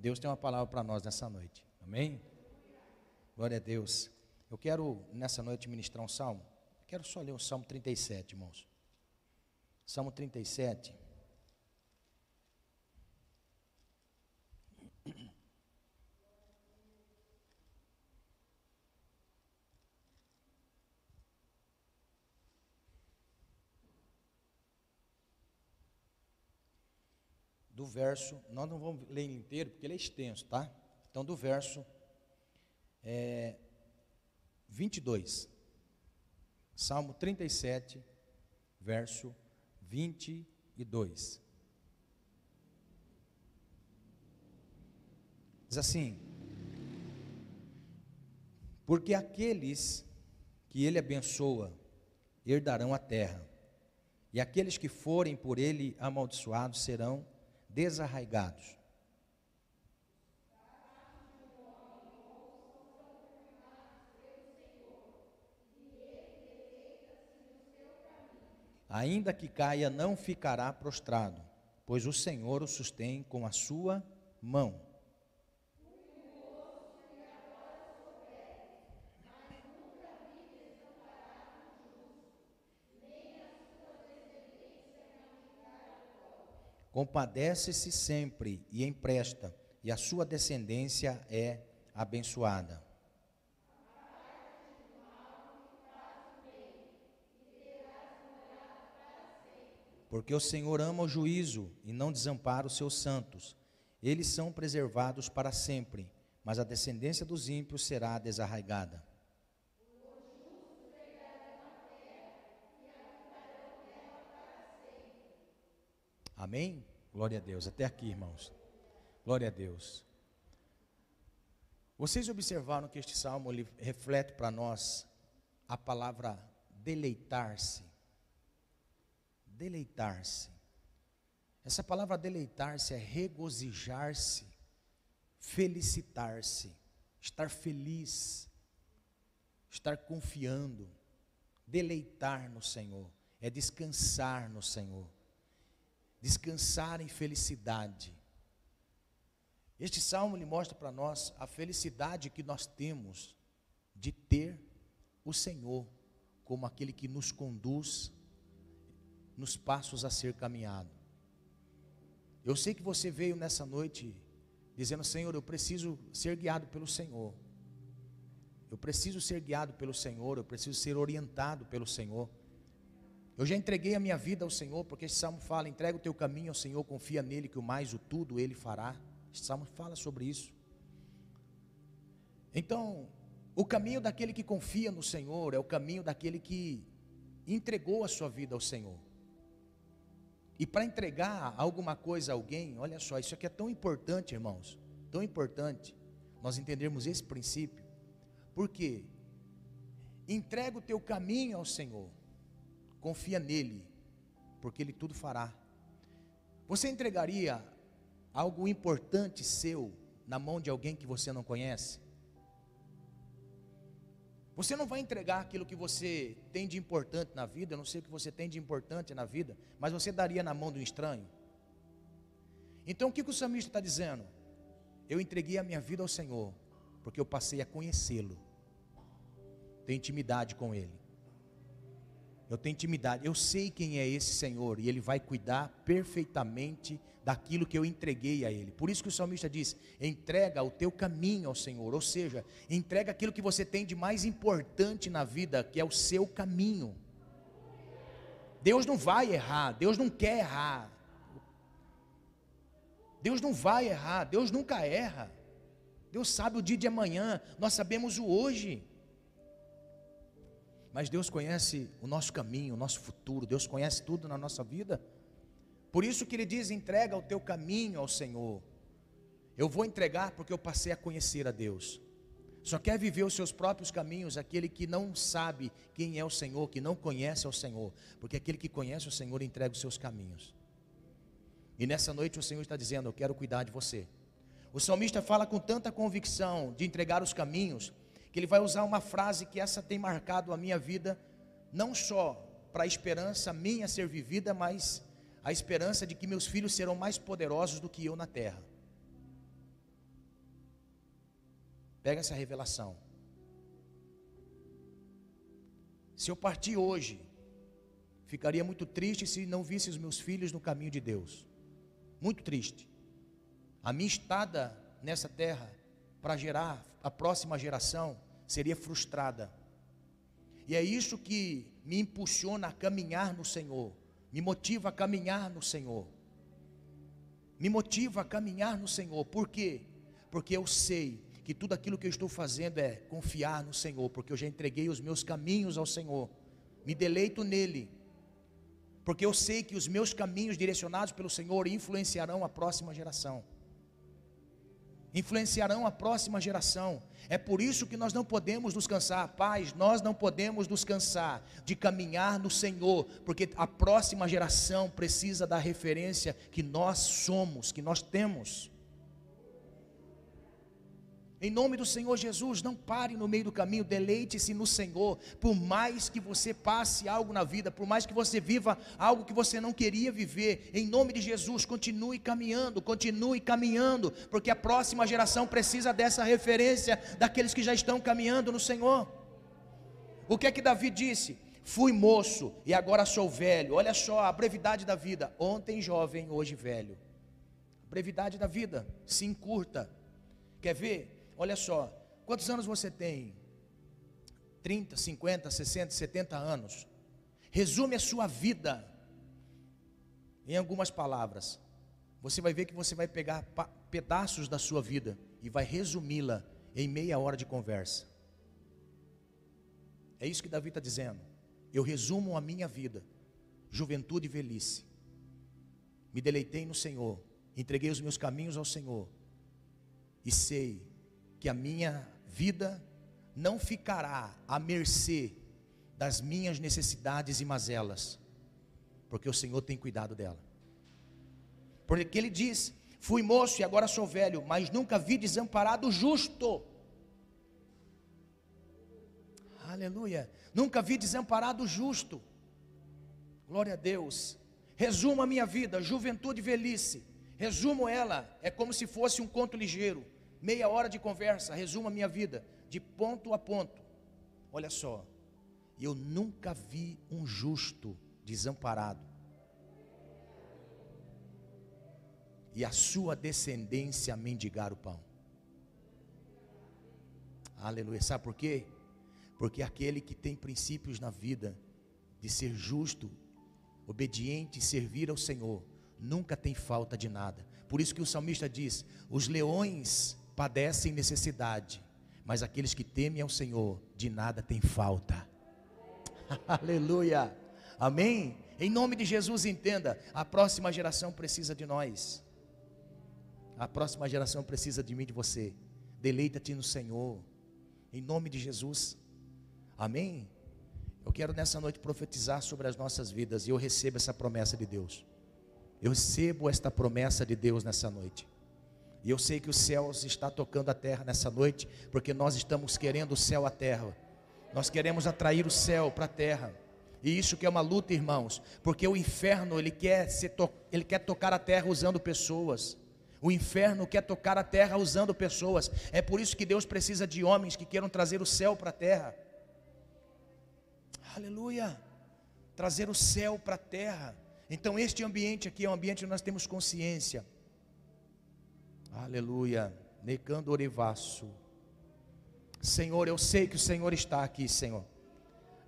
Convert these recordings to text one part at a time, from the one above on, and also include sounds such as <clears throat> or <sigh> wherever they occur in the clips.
Deus tem uma palavra para nós nessa noite. Amém? Glória a Deus. Eu quero nessa noite ministrar um salmo. quero só ler o Salmo 37, irmãos. Salmo 37. do verso, nós não vamos ler inteiro, porque ele é extenso, tá? Então, do verso é, 22, Salmo 37, verso 22. Diz assim: Porque aqueles que ele abençoa herdarão a terra, e aqueles que forem por ele amaldiçoados serão desarraigados. Ainda que caia, não ficará prostrado, pois o Senhor o sustém com a sua mão. Compadece-se sempre e empresta, e a sua descendência é abençoada. Porque o Senhor ama o juízo e não desampara os seus santos. Eles são preservados para sempre, mas a descendência dos ímpios será desarraigada. Amém? Glória a Deus. Até aqui, irmãos. Glória a Deus. Vocês observaram que este salmo reflete para nós a palavra deleitar-se. Deleitar-se. Essa palavra deleitar-se é regozijar-se, felicitar-se, estar feliz, estar confiando, deleitar no Senhor, é descansar no Senhor descansar em felicidade. Este salmo lhe mostra para nós a felicidade que nós temos de ter o Senhor como aquele que nos conduz nos passos a ser caminhado. Eu sei que você veio nessa noite dizendo: Senhor, eu preciso ser guiado pelo Senhor. Eu preciso ser guiado pelo Senhor, eu preciso ser orientado pelo Senhor. Eu já entreguei a minha vida ao Senhor, porque esse salmo fala: entrega o teu caminho ao Senhor, confia nele, que o mais, o tudo ele fará. Esse salmo fala sobre isso. Então, o caminho daquele que confia no Senhor é o caminho daquele que entregou a sua vida ao Senhor. E para entregar alguma coisa a alguém, olha só, isso aqui é tão importante, irmãos, tão importante nós entendermos esse princípio. Por quê? Entrega o teu caminho ao Senhor confia nele, porque ele tudo fará. Você entregaria algo importante seu na mão de alguém que você não conhece? Você não vai entregar aquilo que você tem de importante na vida, eu não sei o que você tem de importante na vida, mas você daria na mão de um estranho? Então o que, o salmista está dizendo? Eu entreguei a minha vida ao Senhor, porque eu passei a conhecê-lo, tenho intimidade com Ele. Eu tenho intimidade, eu sei quem é esse Senhor e Ele vai cuidar perfeitamente daquilo que eu entreguei a Ele. Por isso que o salmista diz: entrega o teu caminho ao Senhor, ou seja, entrega aquilo que você tem de mais importante na vida, que é o seu caminho. Deus não vai errar, Deus não quer errar. Deus não vai errar, Deus nunca erra. Deus sabe o dia de amanhã, nós sabemos o hoje. Mas Deus conhece o nosso caminho, o nosso futuro, Deus conhece tudo na nossa vida. Por isso que ele diz: entrega o teu caminho ao Senhor. Eu vou entregar porque eu passei a conhecer a Deus. Só quer viver os seus próprios caminhos aquele que não sabe quem é o Senhor, que não conhece o Senhor, porque aquele que conhece o Senhor entrega os seus caminhos. E nessa noite o Senhor está dizendo: Eu quero cuidar de você. O salmista fala com tanta convicção de entregar os caminhos, que ele vai usar uma frase que essa tem marcado a minha vida, não só para a esperança minha ser vivida, mas a esperança de que meus filhos serão mais poderosos do que eu na terra. Pega essa revelação. Se eu partir hoje, ficaria muito triste se não visse os meus filhos no caminho de Deus. Muito triste. A minha estada nessa terra para gerar a próxima geração seria frustrada. E é isso que me impulsiona a caminhar no Senhor, me motiva a caminhar no Senhor. Me motiva a caminhar no Senhor. Por quê? Porque eu sei que tudo aquilo que eu estou fazendo é confiar no Senhor, porque eu já entreguei os meus caminhos ao Senhor. Me deleito nele. Porque eu sei que os meus caminhos direcionados pelo Senhor influenciarão a próxima geração influenciarão a próxima geração. É por isso que nós não podemos nos cansar, pais, nós não podemos nos cansar de caminhar no Senhor, porque a próxima geração precisa da referência que nós somos, que nós temos. Em nome do Senhor Jesus, não pare no meio do caminho, deleite-se no Senhor. Por mais que você passe algo na vida, por mais que você viva algo que você não queria viver, em nome de Jesus, continue caminhando, continue caminhando, porque a próxima geração precisa dessa referência daqueles que já estão caminhando no Senhor. O que é que Davi disse? Fui moço e agora sou velho. Olha só a brevidade da vida. Ontem jovem, hoje velho. brevidade da vida se encurta. Quer ver? Olha só, quantos anos você tem? 30, 50, 60, 70 anos. Resume a sua vida em algumas palavras. Você vai ver que você vai pegar pedaços da sua vida e vai resumi-la em meia hora de conversa. É isso que Davi está dizendo. Eu resumo a minha vida, juventude e velhice. Me deleitei no Senhor, entreguei os meus caminhos ao Senhor, e sei que a minha vida não ficará à mercê das minhas necessidades e mazelas, porque o Senhor tem cuidado dela. Porque ele diz: Fui moço e agora sou velho, mas nunca vi desamparado justo. Aleluia. Nunca vi desamparado justo. Glória a Deus. Resumo a minha vida, juventude e velhice. Resumo ela, é como se fosse um conto ligeiro meia hora de conversa, resumo a minha vida, de ponto a ponto. Olha só, eu nunca vi um justo desamparado. E a sua descendência mendigar o pão. Aleluia. Sabe por quê? Porque aquele que tem princípios na vida de ser justo, obediente e servir ao Senhor, nunca tem falta de nada. Por isso que o salmista diz: os leões padecem necessidade, mas aqueles que temem ao Senhor, de nada tem falta. <laughs> Aleluia. Amém? Em nome de Jesus, entenda: a próxima geração precisa de nós. A próxima geração precisa de mim, de você. Deleita-te no Senhor. Em nome de Jesus. Amém? Eu quero nessa noite profetizar sobre as nossas vidas e eu recebo essa promessa de Deus. Eu recebo esta promessa de Deus nessa noite. E eu sei que os céus está tocando a terra nessa noite, porque nós estamos querendo o céu à terra. Nós queremos atrair o céu para a terra. E isso que é uma luta, irmãos, porque o inferno ele quer ele quer tocar a terra usando pessoas. O inferno quer tocar a terra usando pessoas. É por isso que Deus precisa de homens que queiram trazer o céu para a terra. Aleluia! Trazer o céu para a terra. Então este ambiente aqui é um ambiente onde nós temos consciência Aleluia. Necando Orivaço. Senhor, eu sei que o Senhor está aqui, Senhor.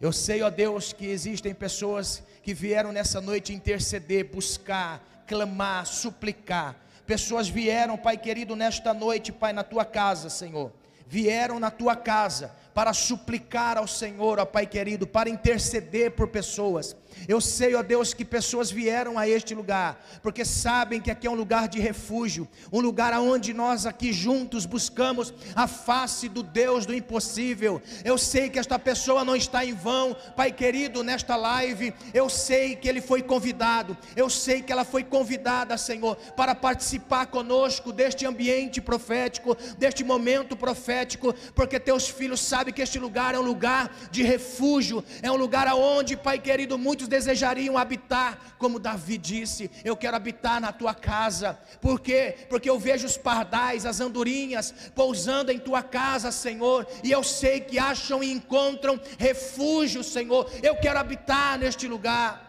Eu sei, ó Deus, que existem pessoas que vieram nessa noite interceder, buscar, clamar, suplicar. Pessoas vieram, Pai querido, nesta noite, Pai, na tua casa, Senhor. Vieram na tua casa para suplicar ao Senhor, ó Pai querido, para interceder por pessoas. Eu sei, ó Deus, que pessoas vieram a este lugar, porque sabem que aqui é um lugar de refúgio, um lugar onde nós aqui juntos buscamos a face do Deus do impossível. Eu sei que esta pessoa não está em vão, Pai querido, nesta live. Eu sei que ele foi convidado, eu sei que ela foi convidada, Senhor, para participar conosco deste ambiente profético, deste momento profético, porque teus filhos sabem sabe que este lugar é um lugar de refúgio, é um lugar aonde, Pai querido, muitos desejariam habitar, como Davi disse: Eu quero habitar na tua casa. Por quê? Porque eu vejo os pardais, as andorinhas pousando em tua casa, Senhor, e eu sei que acham e encontram refúgio, Senhor. Eu quero habitar neste lugar.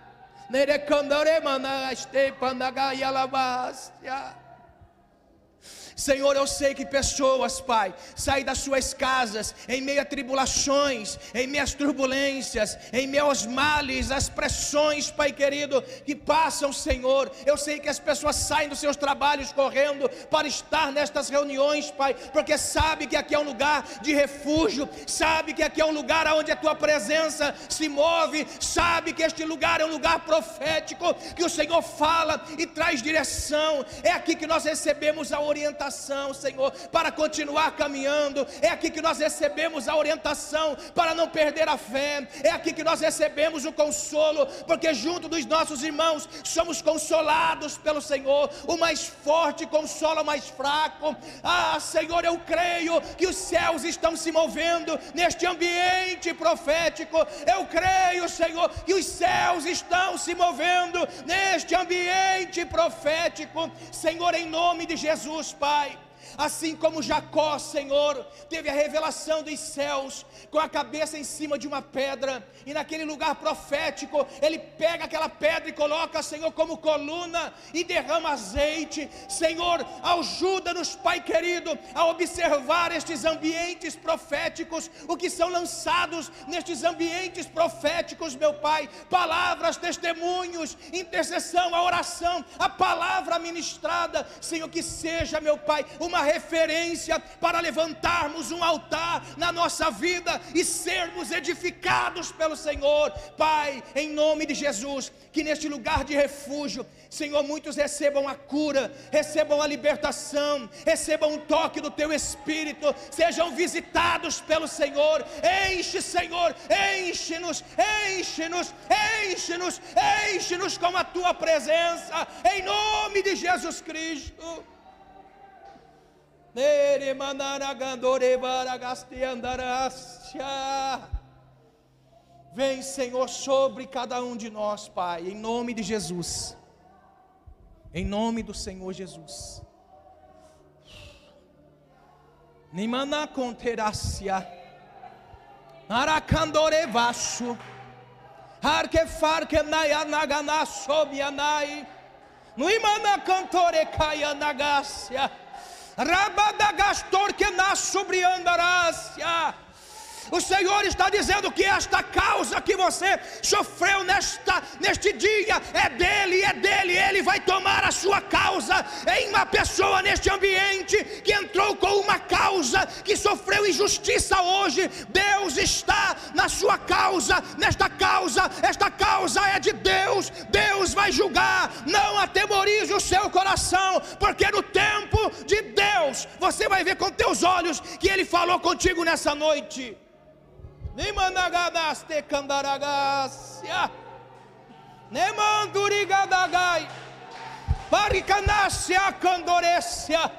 Senhor, eu sei que pessoas, Pai, saem das suas casas em meio a tribulações, em meio às turbulências, em meio aos males, às pressões, Pai querido, que passam, Senhor. Eu sei que as pessoas saem dos seus trabalhos correndo para estar nestas reuniões, Pai, porque sabe que aqui é um lugar de refúgio, sabe que aqui é um lugar onde a tua presença se move, sabe que este lugar é um lugar profético, que o Senhor fala e traz direção. É aqui que nós recebemos a orientação orientação, Senhor, para continuar caminhando. É aqui que nós recebemos a orientação para não perder a fé. É aqui que nós recebemos o consolo, porque junto dos nossos irmãos somos consolados pelo Senhor. O mais forte consola o mais fraco. Ah, Senhor, eu creio que os céus estão se movendo neste ambiente profético. Eu creio, Senhor, que os céus estão se movendo neste ambiente profético. Senhor, em nome de Jesus, Pai. Pai. Assim como Jacó, Senhor, teve a revelação dos céus, com a cabeça em cima de uma pedra, e naquele lugar profético, ele pega aquela pedra e coloca, Senhor, como coluna e derrama azeite. Senhor, ajuda-nos, Pai querido, a observar estes ambientes proféticos, o que são lançados nestes ambientes proféticos, meu Pai. Palavras, testemunhos, intercessão, a oração, a palavra ministrada, Senhor, que seja, meu Pai, uma referência para levantarmos um altar na nossa vida e sermos edificados pelo Senhor. Pai, em nome de Jesus, que neste lugar de refúgio, Senhor, muitos recebam a cura, recebam a libertação, recebam um toque do teu espírito, sejam visitados pelo Senhor. Enche, Senhor, enche-nos, enche-nos, enche-nos, enche-nos com a tua presença, em nome de Jesus Cristo. Vem, Senhor, sobre cada um de nós, Pai, em nome de Jesus. Em nome do Senhor Jesus. Nimana conteracia. Aracandore vaso. Arque farque naya nagana sobianai. Nuimana cantore caia nagácia. Rabadagastor que nasce sobre andarácia. O Senhor está dizendo que esta causa que você sofreu nesta, neste dia é dele, é dele, ele vai tomar a sua causa em uma pessoa neste ambiente que entrou com uma causa, que sofreu injustiça hoje. Deus está na sua causa, nesta causa, esta causa é de Deus, Deus vai julgar. Não atemorize o seu coração, porque no tempo de Deus você vai ver com teus olhos que Ele falou contigo nessa noite. Nimanagadaste candaragasia. Nemandurigadagai. Paricanácia candorecia.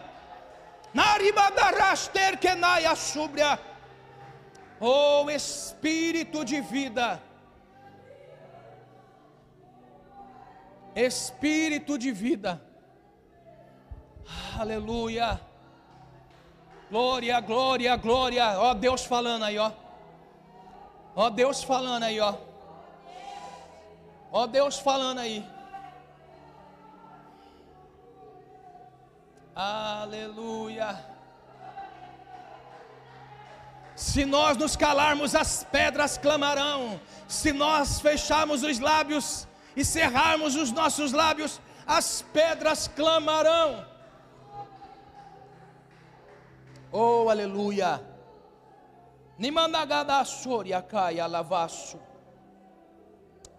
Naribadaraster kenaia súbria. Oh Espírito de vida. Espírito de vida. Aleluia. Glória, glória, glória. Ó Deus falando aí, ó. Ó Deus falando aí, ó. Ó Deus falando aí. Aleluia. Se nós nos calarmos, as pedras clamarão. Se nós fecharmos os lábios e cerrarmos os nossos lábios, as pedras clamarão. Oh, aleluia.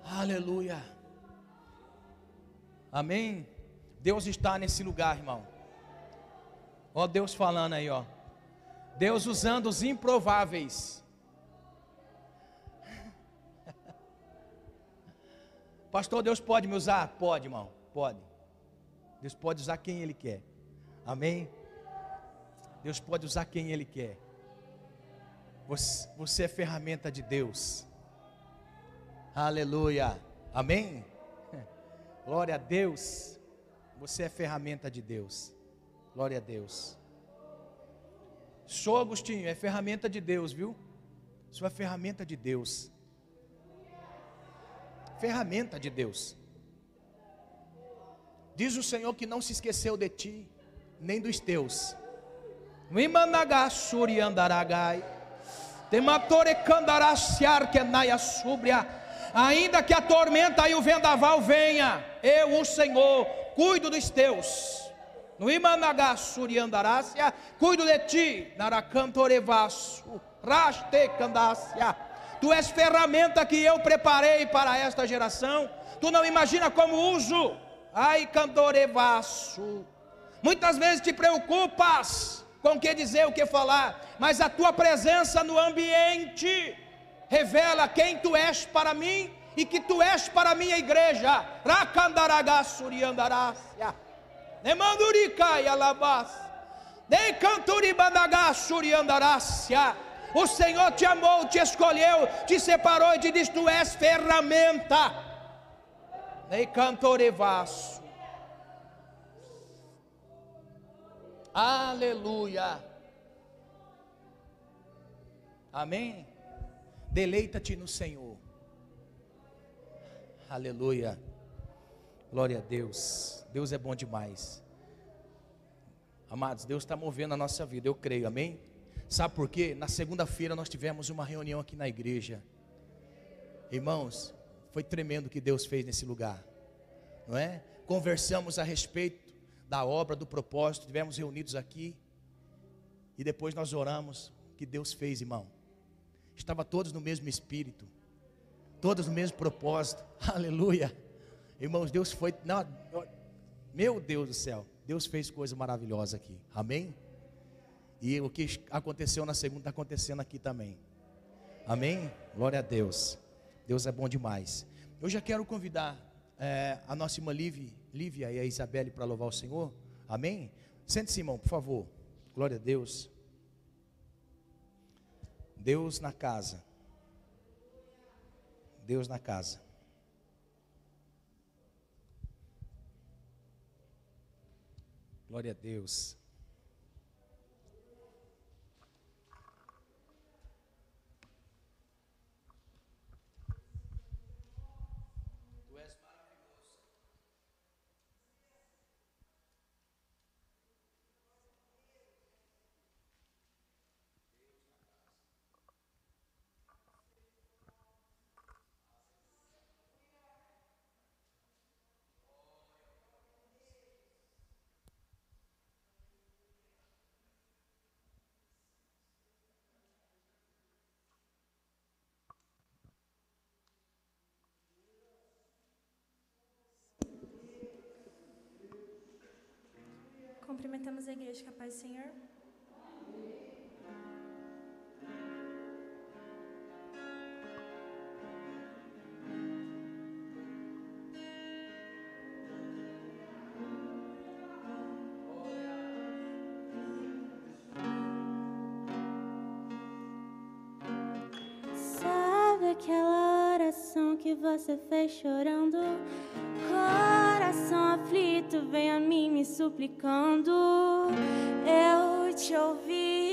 Aleluia. Amém. Deus está nesse lugar, irmão. Ó Deus falando aí, ó. Deus usando os improváveis. <laughs> Pastor, Deus pode me usar? Pode, irmão. Pode. Deus pode usar quem Ele quer. Amém. Deus pode usar quem Ele quer. Você, você é ferramenta de Deus. Aleluia. Amém? <laughs> Glória a Deus. Você é ferramenta de Deus. Glória a Deus. Sou Agostinho, é ferramenta de Deus, viu? Sua é ferramenta de Deus. Ferramenta de Deus. Diz o Senhor que não se esqueceu de ti, nem dos teus. Imanagasuri andaragai. Que. Ainda que a tormenta e o vendaval venha, eu, o Senhor, cuido dos teus. No Imanagassuri andarácia, cuido de ti, naracantorevasso, raste candácia. Tu és ferramenta que eu preparei para esta geração. Tu não imagina como uso. Ai, cantorevasso. Muitas vezes te preocupas com o que dizer, o que falar, mas a tua presença no ambiente revela quem tu és para mim e que tu és para a minha igreja. Alabás. O Senhor te amou, te escolheu, te separou e te diz: Tu és ferramenta. Necantorevasso. Aleluia. Amém. Deleita-te no Senhor. Aleluia. Glória a Deus. Deus é bom demais. Amados, Deus está movendo a nossa vida, eu creio, amém? Sabe por quê? Na segunda-feira nós tivemos uma reunião aqui na igreja. Irmãos, foi tremendo o que Deus fez nesse lugar, não é? Conversamos a respeito da obra, do propósito, tivemos reunidos aqui e depois nós oramos que Deus fez, irmão. Estava todos no mesmo espírito, todos no mesmo propósito. <laughs> Aleluia. Irmãos, Deus foi, não, meu Deus do céu, Deus fez coisa maravilhosa aqui. Amém? E o que aconteceu na segunda está acontecendo aqui também. Amém? Glória a Deus. Deus é bom demais. Eu já quero convidar é, a nossa irmã Lívia, Lívia e a Isabelle para louvar o Senhor. Amém? Sente-se, irmão, por favor. Glória a Deus. Deus na casa. Deus na casa. Glória a Deus. Cumprimentamos a igreja com a paz do Senhor. Sabe aquela oração que você fez chorando? Coração aflito, vem a mim me suplicando. Eu te ouvi,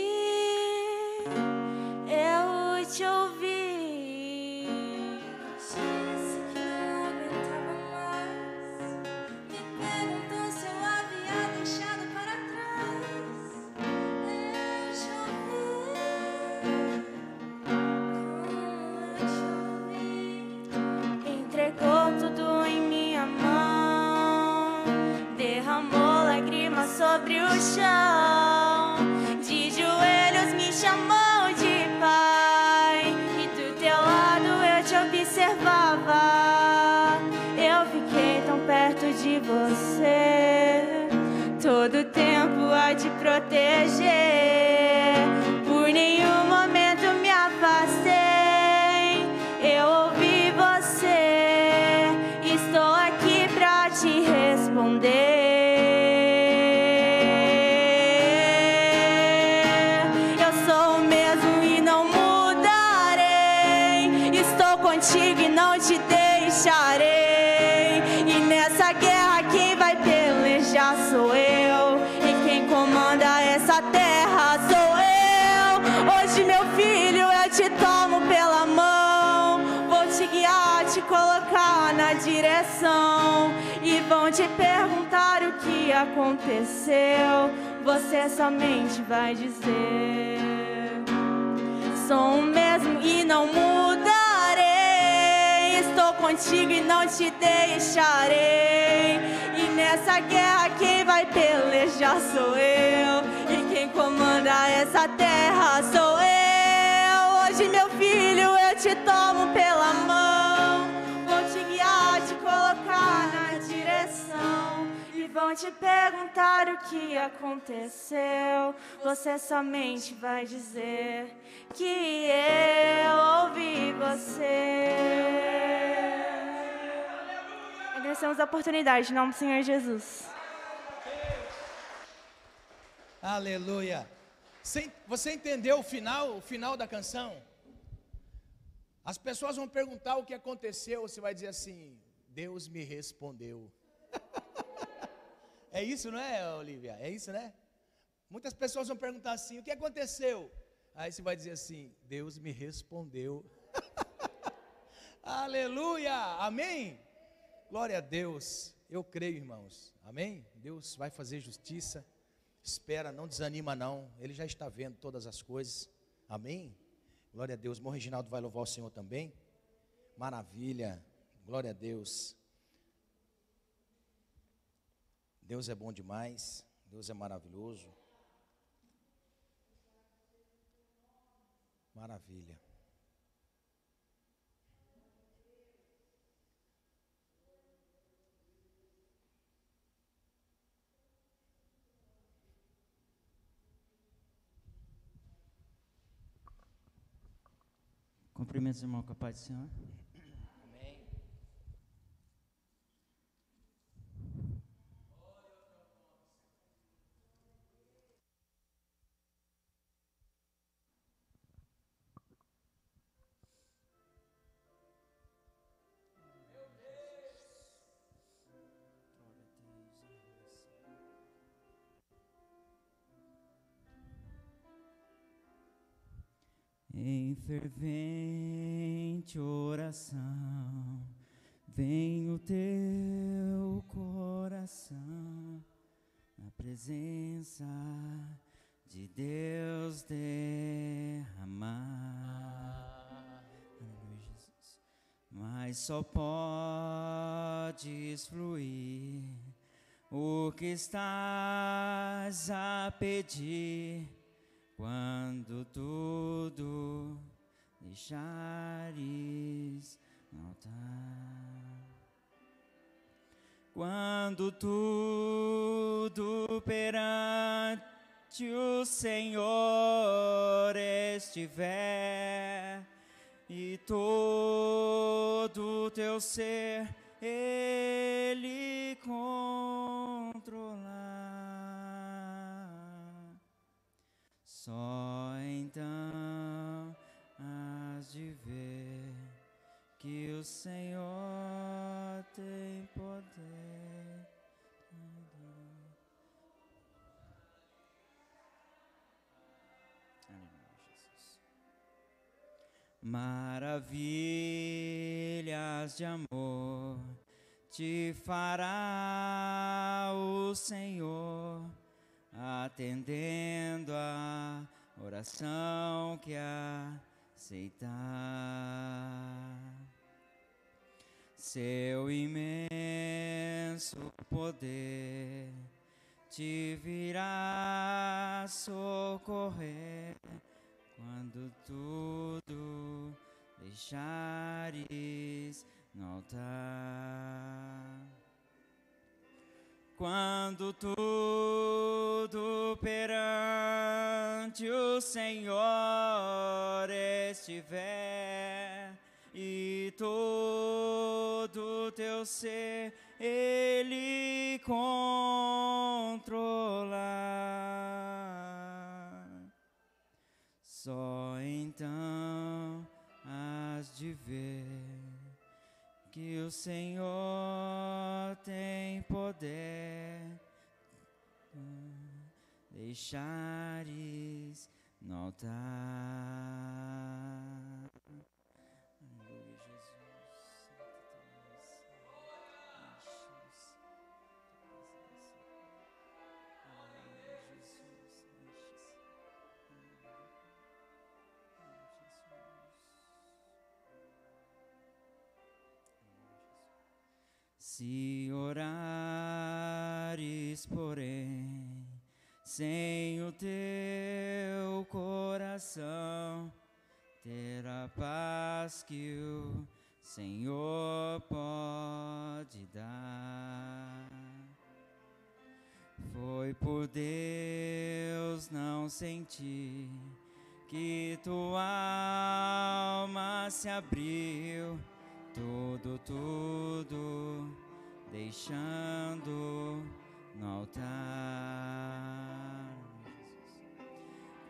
direção e vão te perguntar o que aconteceu. Você somente vai dizer: Sou o mesmo e não mudarei. Estou contigo e não te deixarei. E nessa guerra quem vai pelejar sou eu. E quem comanda essa terra sou eu. Hoje, meu filho, eu te tomo pela Vão te perguntar o que aconteceu. Você somente vai dizer que eu ouvi você. Agradecemos a oportunidade, em nome do Senhor Jesus. Aleluia. Você entendeu o final, o final da canção? As pessoas vão perguntar o que aconteceu, você vai dizer assim: Deus me respondeu. É isso, não é, Olivia? É isso, né? Muitas pessoas vão perguntar assim: o que aconteceu? Aí você vai dizer assim: Deus me respondeu. <laughs> Aleluia! Amém? Glória a Deus. Eu creio, irmãos. Amém? Deus vai fazer justiça. Espera, não desanima não. Ele já está vendo todas as coisas. Amém? Glória a Deus. Irmão Reginaldo vai louvar o Senhor também. Maravilha. Glória a Deus. Deus é bom demais. Deus é maravilhoso. Maravilha. Cumprimentos, irmão, com a paz do Senhor. Fervente oração, vem o teu coração na presença de Deus derramar. Aleluia, Jesus. Mas só podes fluir o que estás a pedir quando tudo deixares no altar. Quando tudo perante o Senhor estiver e todo teu ser Ele controlar. Só então o Senhor tem poder. Aleluia, Jesus. Maravilhas de amor te fará o Senhor atendendo a oração que aceitar. Seu imenso poder te virá socorrer quando tudo deixares no altar. Quando tudo perante o Senhor estiver e todo teu ser Ele controlar. Só então has de ver que o Senhor tem poder deixares no altar. Se orares, porém, sem o teu coração, terá paz que o Senhor pode dar. Foi por Deus não sentir que tua alma se abriu, tudo, tudo, deixando no altar.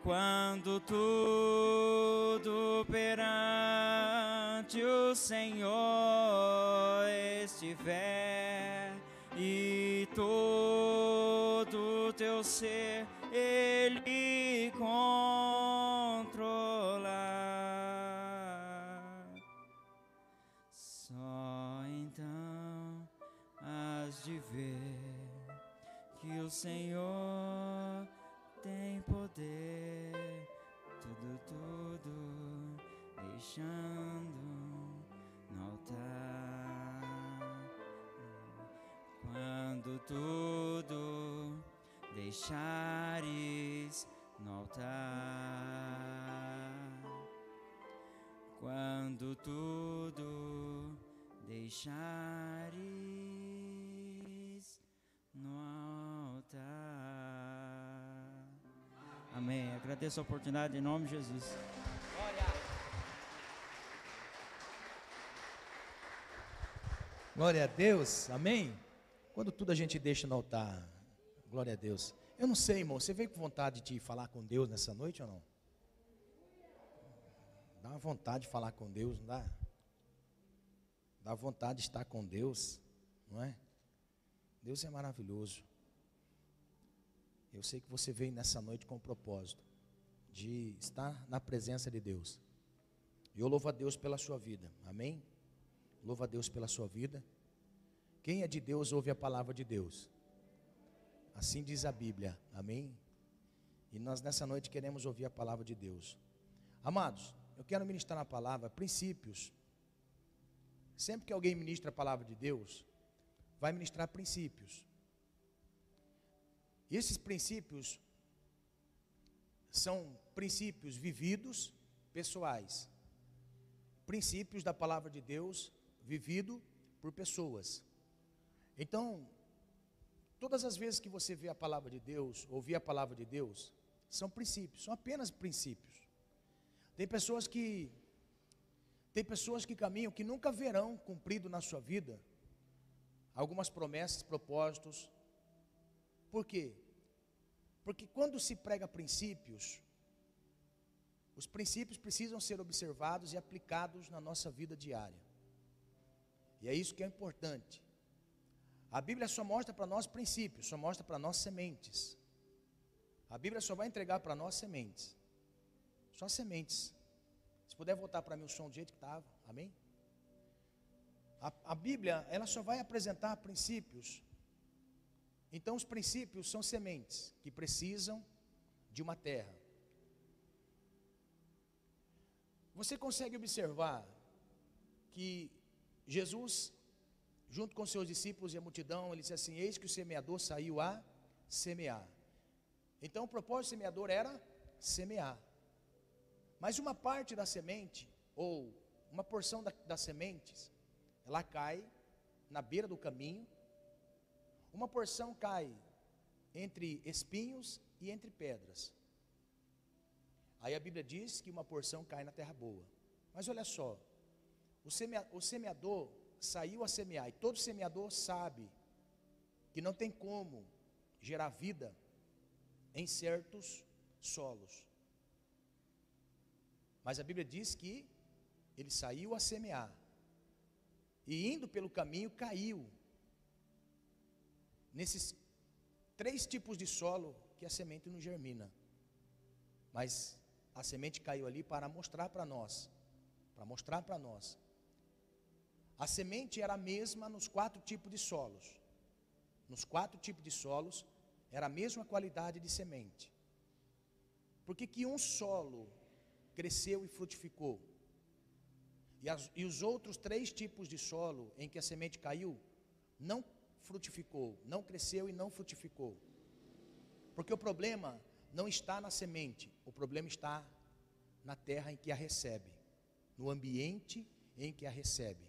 Quando tudo perante o Senhor estiver e todo teu ser Ele o Senhor tem poder, tudo, tudo deixando no altar. Quando tudo deixares no altar, quando tudo deixares Amém. Agradeço a oportunidade em nome de Jesus. Glória a Deus, amém? Quando tudo a gente deixa no altar, glória a Deus. Eu não sei, irmão, você veio com vontade de falar com Deus nessa noite ou não? Dá uma vontade de falar com Deus, não dá? Dá vontade de estar com Deus, não é? Deus é maravilhoso. Eu sei que você veio nessa noite com o propósito de estar na presença de Deus. E eu louvo a Deus pela sua vida, amém? Louvo a Deus pela sua vida. Quem é de Deus ouve a palavra de Deus. Assim diz a Bíblia, amém? E nós nessa noite queremos ouvir a palavra de Deus. Amados, eu quero ministrar na palavra princípios. Sempre que alguém ministra a palavra de Deus, vai ministrar princípios. E esses princípios são princípios vividos, pessoais. Princípios da palavra de Deus vivido por pessoas. Então, todas as vezes que você vê a palavra de Deus, ouvir a palavra de Deus, são princípios, são apenas princípios. Tem pessoas que tem pessoas que caminham que nunca verão cumprido na sua vida algumas promessas, propósitos. Por quê? Porque quando se prega princípios, os princípios precisam ser observados e aplicados na nossa vida diária. E é isso que é importante. A Bíblia só mostra para nós princípios, só mostra para nós sementes. A Bíblia só vai entregar para nós sementes. Só sementes. Se puder voltar para mim o som do jeito que estava, amém? A, a, Bíblia, ela só vai apresentar princípios. Então, os princípios são sementes que precisam de uma terra. Você consegue observar que Jesus, junto com seus discípulos e a multidão, ele disse assim: Eis que o semeador saiu a semear. Então, o propósito do semeador era semear. Mas uma parte da semente, ou uma porção da, das sementes, ela cai na beira do caminho, uma porção cai entre espinhos e entre pedras. Aí a Bíblia diz que uma porção cai na terra boa. Mas olha só, o, semea, o semeador saiu a semear, e todo semeador sabe que não tem como gerar vida em certos solos. Mas a Bíblia diz que ele saiu a semear, e indo pelo caminho caiu nesses três tipos de solo que a semente não germina. Mas a semente caiu ali para mostrar para nós, para mostrar para nós. A semente era a mesma nos quatro tipos de solos. Nos quatro tipos de solos era a mesma qualidade de semente. Por que, que um solo cresceu e frutificou? E, as, e os outros três tipos de solo em que a semente caiu, não frutificou, não cresceu e não frutificou. Porque o problema não está na semente, o problema está na terra em que a recebe, no ambiente em que a recebe.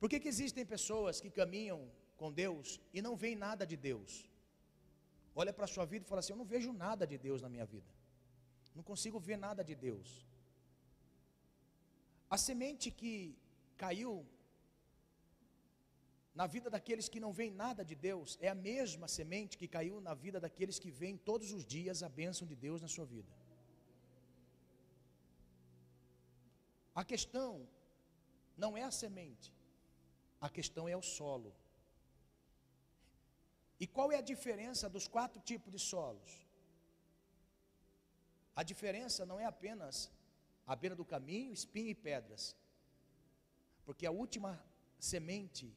Por que, que existem pessoas que caminham com Deus e não veem nada de Deus? Olha para a sua vida e fala assim: Eu não vejo nada de Deus na minha vida, não consigo ver nada de Deus. A semente que caiu na vida daqueles que não veem nada de Deus é a mesma semente que caiu na vida daqueles que veem todos os dias a bênção de Deus na sua vida. A questão não é a semente, a questão é o solo. E qual é a diferença dos quatro tipos de solos? A diferença não é apenas à beira do caminho, espinho e pedras. Porque a última semente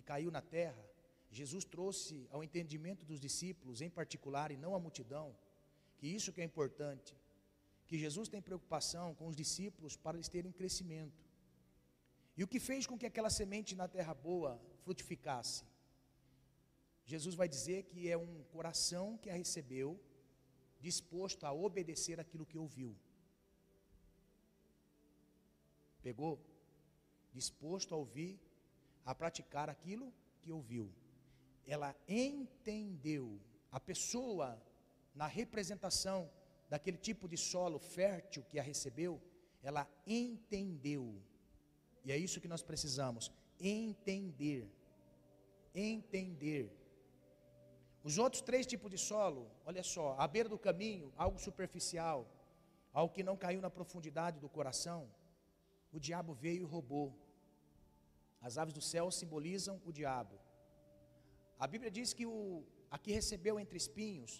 que caiu na terra, Jesus trouxe ao entendimento dos discípulos, em particular, e não à multidão, que isso que é importante, que Jesus tem preocupação com os discípulos para eles terem crescimento. E o que fez com que aquela semente na terra boa frutificasse? Jesus vai dizer que é um coração que a recebeu, disposto a obedecer aquilo que ouviu. Pegou? Disposto a ouvir, a praticar aquilo que ouviu. Ela entendeu. A pessoa, na representação daquele tipo de solo fértil que a recebeu, ela entendeu e é isso que nós precisamos: entender. Entender. Os outros três tipos de solo, olha só, à beira do caminho, algo superficial, algo que não caiu na profundidade do coração, o diabo veio e roubou. As aves do céu simbolizam o diabo. A Bíblia diz que o a que recebeu entre espinhos,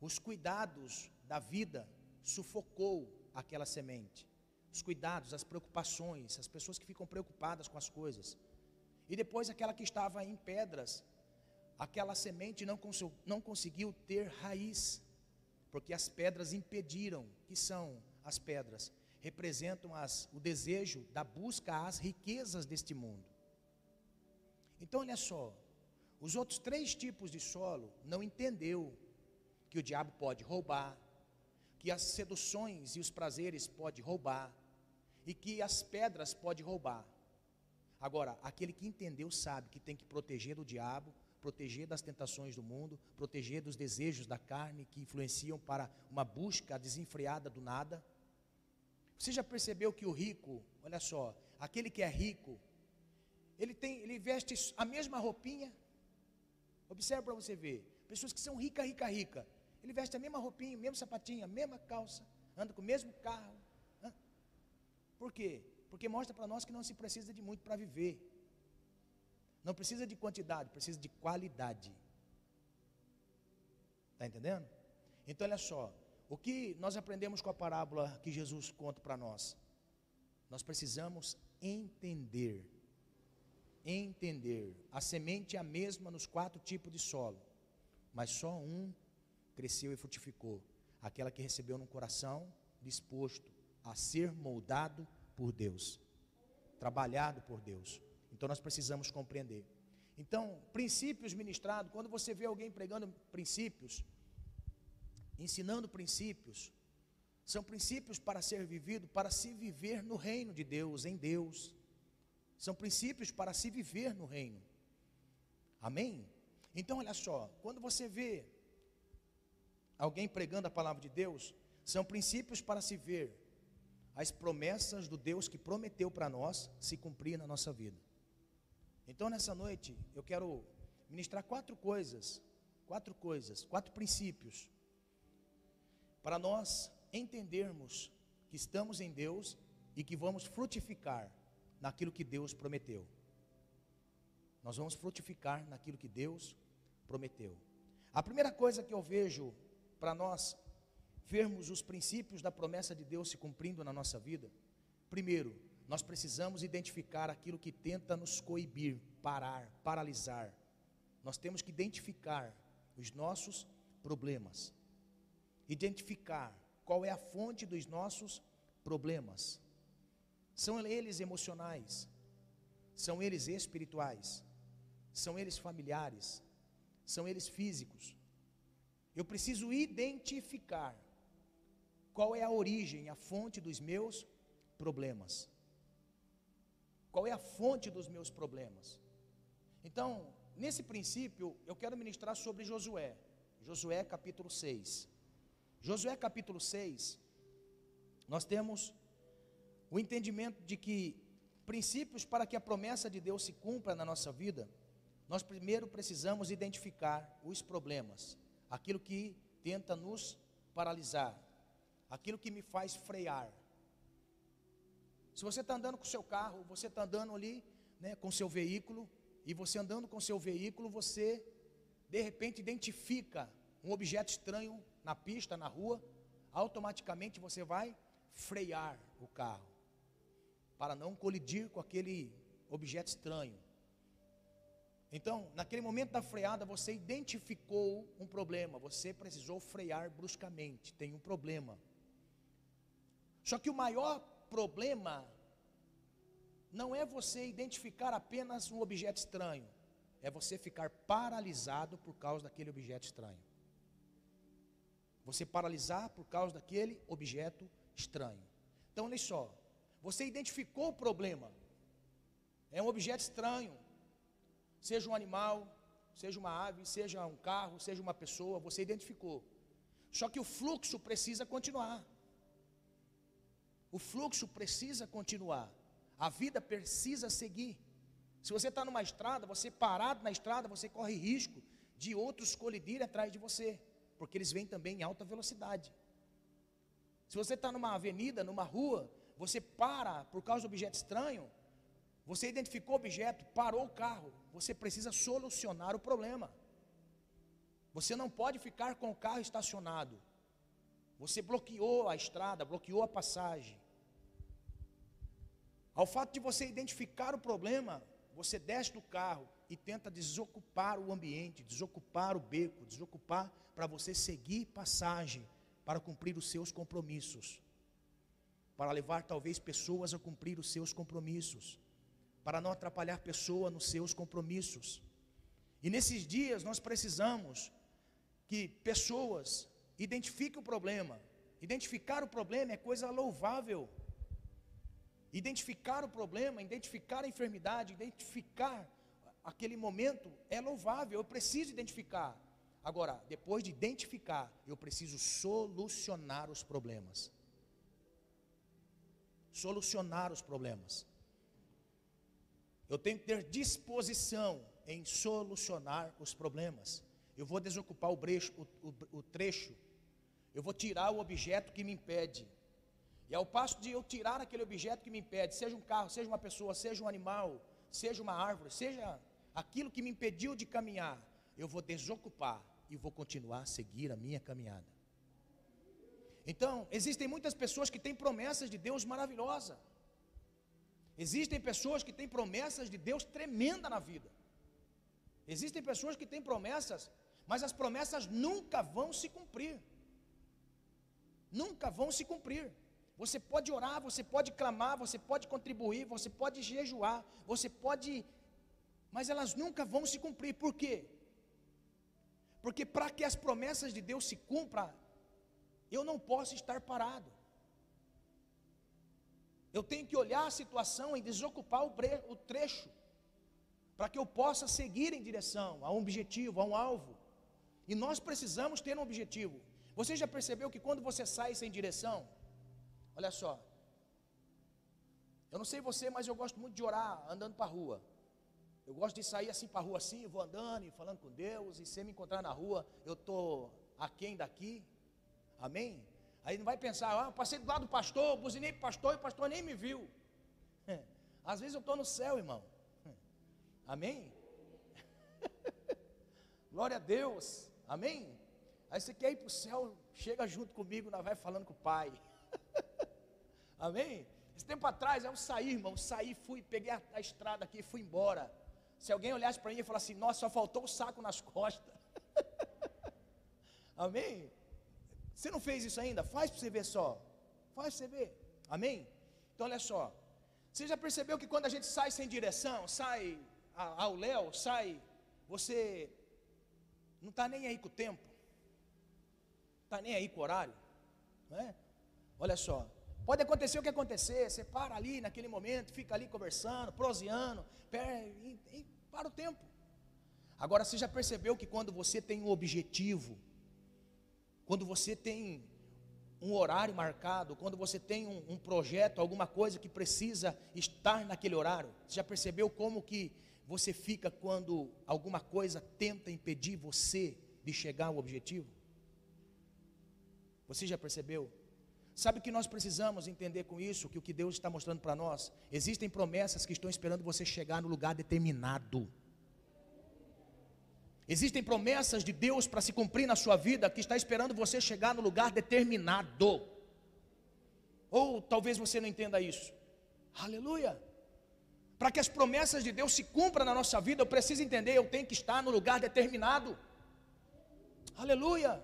os cuidados da vida sufocou aquela semente os cuidados, as preocupações, as pessoas que ficam preocupadas com as coisas. E depois aquela que estava em pedras, aquela semente não, cons não conseguiu ter raiz, porque as pedras impediram, que são as pedras, representam as, o desejo da busca às riquezas deste mundo. Então olha só, os outros três tipos de solo não entendeu que o diabo pode roubar, que as seduções e os prazeres pode roubar, e que as pedras pode roubar. Agora, aquele que entendeu sabe que tem que proteger do diabo, proteger das tentações do mundo, proteger dos desejos da carne que influenciam para uma busca desenfreada do nada. Você já percebeu que o rico, olha só, aquele que é rico, ele tem, ele veste a mesma roupinha? Observe para você ver. Pessoas que são rica, rica, rica. Ele veste a mesma roupinha, mesmo sapatinho, a mesma calça, anda com o mesmo carro, por quê? Porque mostra para nós que não se precisa de muito para viver. Não precisa de quantidade, precisa de qualidade. Está entendendo? Então, olha só. O que nós aprendemos com a parábola que Jesus conta para nós? Nós precisamos entender. Entender. A semente é a mesma nos quatro tipos de solo, mas só um cresceu e frutificou. Aquela que recebeu no coração disposto a ser moldado por Deus, trabalhado por Deus. Então nós precisamos compreender. Então, princípios ministrados, quando você vê alguém pregando princípios, ensinando princípios, são princípios para ser vivido, para se viver no reino de Deus, em Deus. São princípios para se viver no reino. Amém? Então, olha só, quando você vê alguém pregando a palavra de Deus, são princípios para se ver as promessas do Deus que prometeu para nós se cumprir na nossa vida. Então nessa noite eu quero ministrar quatro coisas, quatro coisas, quatro princípios para nós entendermos que estamos em Deus e que vamos frutificar naquilo que Deus prometeu. Nós vamos frutificar naquilo que Deus prometeu. A primeira coisa que eu vejo para nós vermos os princípios da promessa de Deus se cumprindo na nossa vida, primeiro, nós precisamos identificar aquilo que tenta nos coibir, parar, paralisar. Nós temos que identificar os nossos problemas, identificar qual é a fonte dos nossos problemas. São eles emocionais, são eles espirituais, são eles familiares, são eles físicos. Eu preciso identificar qual é a origem, a fonte dos meus problemas. Qual é a fonte dos meus problemas? Então, nesse princípio, eu quero ministrar sobre Josué. Josué capítulo 6. Josué capítulo 6, nós temos o entendimento de que princípios para que a promessa de Deus se cumpra na nossa vida, nós primeiro precisamos identificar os problemas, aquilo que tenta nos paralisar, aquilo que me faz frear. Se você está andando com o seu carro, você está andando ali né, com o seu veículo, e você andando com o seu veículo, você de repente identifica um objeto estranho na pista, na rua, automaticamente você vai frear o carro para não colidir com aquele objeto estranho. Então, naquele momento da freada, você identificou um problema, você precisou frear bruscamente, tem um problema. Só que o maior problema não é você identificar apenas um objeto estranho, é você ficar paralisado por causa daquele objeto estranho. Você paralisar por causa daquele objeto estranho. Então, olha só, você identificou o problema. É um objeto estranho. Seja um animal, seja uma ave, seja um carro, seja uma pessoa, você identificou. Só que o fluxo precisa continuar. O fluxo precisa continuar. A vida precisa seguir. Se você está numa estrada, você parado na estrada, você corre risco de outros colidirem atrás de você, porque eles vêm também em alta velocidade. Se você está numa avenida, numa rua, você para por causa do objeto estranho, você identificou o objeto, parou o carro, você precisa solucionar o problema. Você não pode ficar com o carro estacionado. Você bloqueou a estrada, bloqueou a passagem. Ao fato de você identificar o problema, você desce do carro e tenta desocupar o ambiente, desocupar o beco, desocupar para você seguir passagem, para cumprir os seus compromissos para levar talvez pessoas a cumprir os seus compromissos, para não atrapalhar pessoa nos seus compromissos. E nesses dias nós precisamos que pessoas identifiquem o problema. Identificar o problema é coisa louvável. Identificar o problema, identificar a enfermidade, identificar aquele momento é louvável. Eu preciso identificar. Agora, depois de identificar, eu preciso solucionar os problemas solucionar os problemas. Eu tenho que ter disposição em solucionar os problemas. Eu vou desocupar o, brecho, o, o, o trecho. Eu vou tirar o objeto que me impede. E ao passo de eu tirar aquele objeto que me impede, seja um carro, seja uma pessoa, seja um animal, seja uma árvore, seja aquilo que me impediu de caminhar, eu vou desocupar e vou continuar a seguir a minha caminhada. Então, existem muitas pessoas que têm promessas de Deus maravilhosa. Existem pessoas que têm promessas de Deus tremenda na vida. Existem pessoas que têm promessas, mas as promessas nunca vão se cumprir. Nunca vão se cumprir. Você pode orar, você pode clamar, você pode contribuir, você pode jejuar, você pode. Mas elas nunca vão se cumprir. Por quê? Porque para que as promessas de Deus se cumpram, eu não posso estar parado. Eu tenho que olhar a situação e desocupar o, trecho, para que eu possa seguir em direção a um objetivo, a um alvo. E nós precisamos ter um objetivo. Você já percebeu que quando você sai sem direção, olha só, eu não sei você, mas eu gosto muito de orar andando para a rua. Eu gosto de sair assim para a rua assim, vou andando e falando com Deus, e se me encontrar na rua, eu estou aquém daqui, Amém? Aí não vai pensar, ah, passei do lado do pastor, buzinei para o pastor e o pastor nem me viu. <laughs> Às vezes eu estou no céu, irmão. <laughs> Amém? <laughs> Glória a Deus. Amém? Aí você quer ir para o céu, chega junto comigo, nós vai falando com o Pai. Amém? Esse tempo atrás, eu saí, irmão, saí, fui, peguei a, a estrada aqui e fui embora. Se alguém olhasse para mim e falasse assim, nossa, só faltou o saco nas costas. <laughs> Amém? Você não fez isso ainda? Faz para você ver só. Faz para você ver. Amém? Então olha só. Você já percebeu que quando a gente sai sem direção, sai ao léu, sai, você não está nem aí com o tempo, está nem aí com o horário, não é? Olha só, pode acontecer o que acontecer, você para ali naquele momento, fica ali conversando, proseando, per- para o tempo. Agora você já percebeu que quando você tem um objetivo, quando você tem um horário marcado, quando você tem um, um projeto, alguma coisa que precisa estar naquele horário, você já percebeu como que você fica quando alguma coisa tenta impedir você de chegar ao objetivo? Você já percebeu? Sabe o que nós precisamos entender com isso, que o que Deus está mostrando para nós? Existem promessas que estão esperando você chegar no lugar determinado. Existem promessas de Deus para se cumprir na sua vida que está esperando você chegar no lugar determinado. Ou talvez você não entenda isso. Aleluia. Para que as promessas de Deus se cumpram na nossa vida, eu preciso entender, eu tenho que estar no lugar determinado. Aleluia.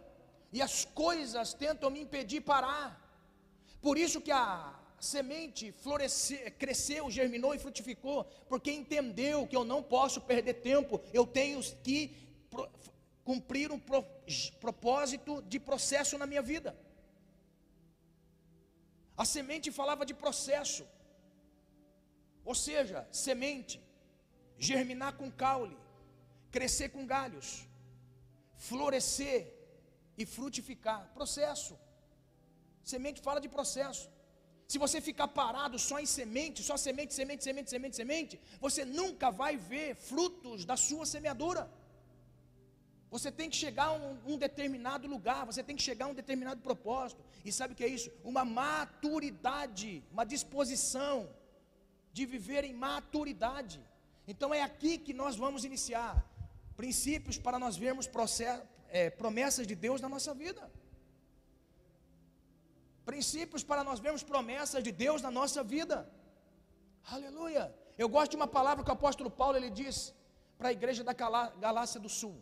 E as coisas tentam me impedir parar. Por isso que a semente floresceu, cresceu, germinou e frutificou, porque entendeu que eu não posso perder tempo, eu tenho que cumprir um pro, propósito de processo na minha vida. A semente falava de processo, ou seja, semente, germinar com caule, crescer com galhos, florescer e frutificar, processo. Semente fala de processo. Se você ficar parado só em semente, só semente, semente, semente, semente, semente, você nunca vai ver frutos da sua semeadura. Você tem que chegar a um, um, determinado lugar, você tem que chegar a um determinado propósito. E sabe o que é isso? Uma maturidade, uma disposição de viver em maturidade. Então é aqui que nós vamos iniciar princípios para nós vermos processo, é, promessas de Deus na nossa vida princípios para nós vermos promessas de Deus na nossa vida. Aleluia. Eu gosto de uma palavra que o apóstolo Paulo ele diz para a igreja da Galácia do Sul.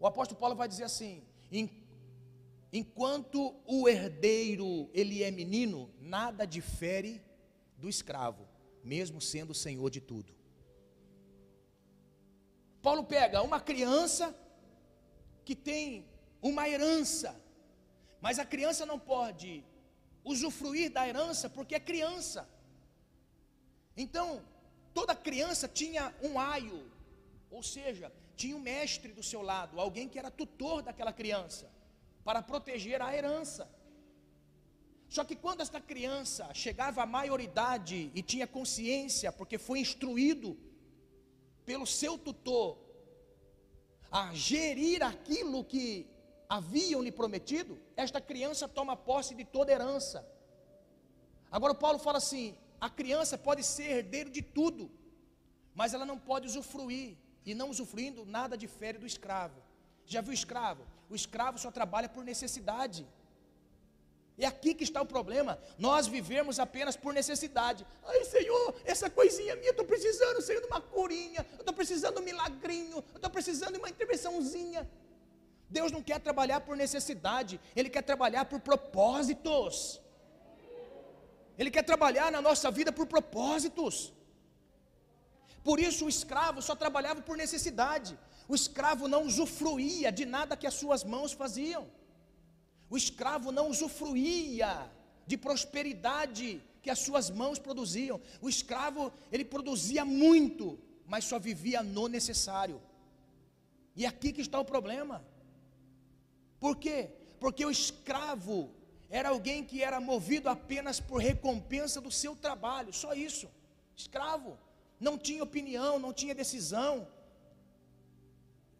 O apóstolo Paulo vai dizer assim: enquanto o herdeiro ele é menino, nada difere do escravo, mesmo sendo senhor de tudo. Paulo pega uma criança que tem uma herança mas a criança não pode usufruir da herança porque é criança. Então, toda criança tinha um aio, ou seja, tinha um mestre do seu lado, alguém que era tutor daquela criança, para proteger a herança. Só que quando esta criança chegava à maioridade e tinha consciência, porque foi instruído pelo seu tutor a gerir aquilo que haviam lhe prometido, esta criança toma posse de toda herança. Agora o Paulo fala assim: a criança pode ser herdeiro de tudo, mas ela não pode usufruir, e não usufruindo, nada difere do escravo. Já viu o escravo? O escravo só trabalha por necessidade. É aqui que está o problema. Nós vivemos apenas por necessidade. Ai, Senhor, essa coisinha minha, eu estou precisando, Senhor, de uma curinha, eu estou precisando de um milagrinho, eu estou precisando de uma intervençãozinha. Deus não quer trabalhar por necessidade, Ele quer trabalhar por propósitos. Ele quer trabalhar na nossa vida por propósitos. Por isso o escravo só trabalhava por necessidade. O escravo não usufruía de nada que as suas mãos faziam. O escravo não usufruía de prosperidade que as suas mãos produziam. O escravo, ele produzia muito, mas só vivia no necessário. E é aqui que está o problema. Por quê? Porque o escravo era alguém que era movido apenas por recompensa do seu trabalho, só isso. Escravo, não tinha opinião, não tinha decisão,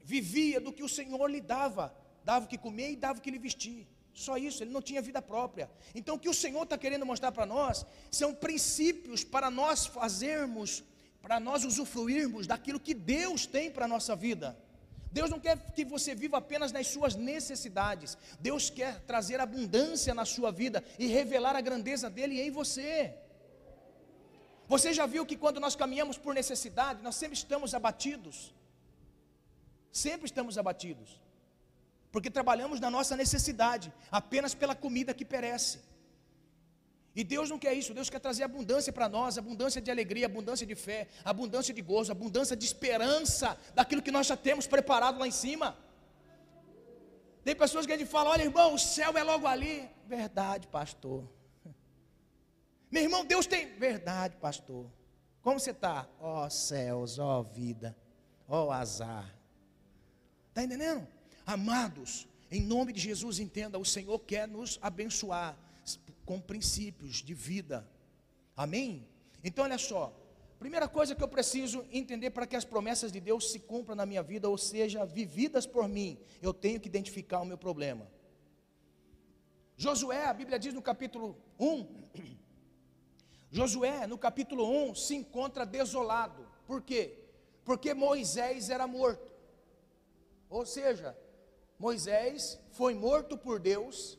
vivia do que o Senhor lhe dava, dava o que comer e dava o que lhe vestir. Só isso, ele não tinha vida própria. Então, o que o Senhor está querendo mostrar para nós são princípios para nós fazermos, para nós usufruirmos daquilo que Deus tem para a nossa vida. Deus não quer que você viva apenas nas suas necessidades. Deus quer trazer abundância na sua vida e revelar a grandeza dele em você. Você já viu que quando nós caminhamos por necessidade, nós sempre estamos abatidos? Sempre estamos abatidos. Porque trabalhamos na nossa necessidade, apenas pela comida que perece. E Deus não quer isso, Deus quer trazer abundância para nós, abundância de alegria, abundância de fé, abundância de gozo, abundância de esperança daquilo que nós já temos preparado lá em cima. Tem pessoas que a gente fala: olha, irmão, o céu é logo ali. Verdade, pastor. <laughs> Meu irmão, Deus tem. Verdade, pastor. Como você está? Ó oh, céus, ó oh, vida, ó oh, azar. Está entendendo? Amados, em nome de Jesus, entenda: o Senhor quer nos abençoar com princípios de vida. Amém? Então, olha só. Primeira coisa que eu preciso entender para que as promessas de Deus se cumpram na minha vida, ou seja, vividas por mim, eu tenho que identificar o meu problema. Josué, a Bíblia diz no capítulo 1, <clears throat> Josué, no capítulo 1, se encontra desolado. Por quê? Porque Moisés era morto. Ou seja, Moisés foi morto por Deus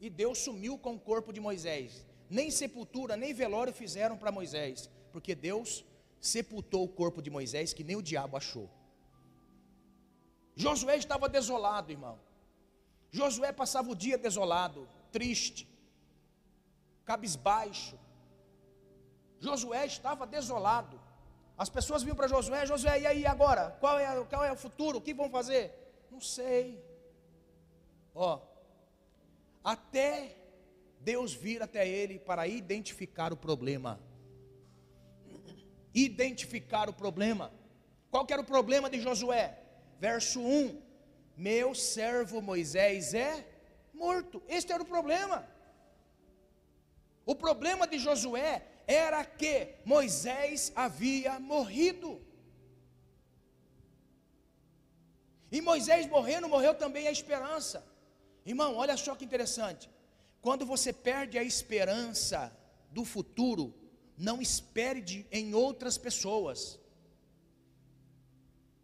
e Deus sumiu com o corpo de Moisés. Nem sepultura, nem velório fizeram para Moisés, porque Deus sepultou o corpo de Moisés que nem o diabo achou. Josué estava desolado, irmão. Josué passava o dia desolado, triste, cabisbaixo. Josué estava desolado. As pessoas vinham para Josué, Josué, e aí agora? Qual é, qual é o futuro? O que vão fazer? Não sei. Ó, até Deus vir até ele para identificar o problema. Identificar o problema. Qual que era o problema de Josué? Verso 1: Meu servo Moisés é morto. Este era o problema. O problema de Josué era que Moisés havia morrido. E Moisés morrendo, morreu também a esperança. Irmão, olha só que interessante. Quando você perde a esperança do futuro, não espere de, em outras pessoas.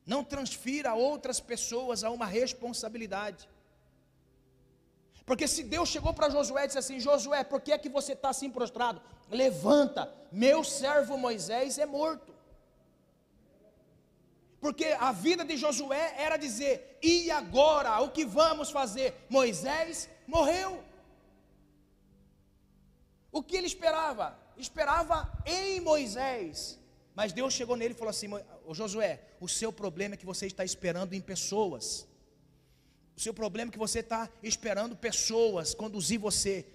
Não transfira outras pessoas a uma responsabilidade. Porque se Deus chegou para Josué e disse assim: Josué, por que é que você está assim prostrado? Levanta, meu servo Moisés é morto. Porque a vida de Josué era dizer: e agora? O que vamos fazer? Moisés morreu. O que ele esperava? Esperava em Moisés. Mas Deus chegou nele e falou assim: Josué, o seu problema é que você está esperando em pessoas. O seu problema é que você está esperando pessoas conduzir você.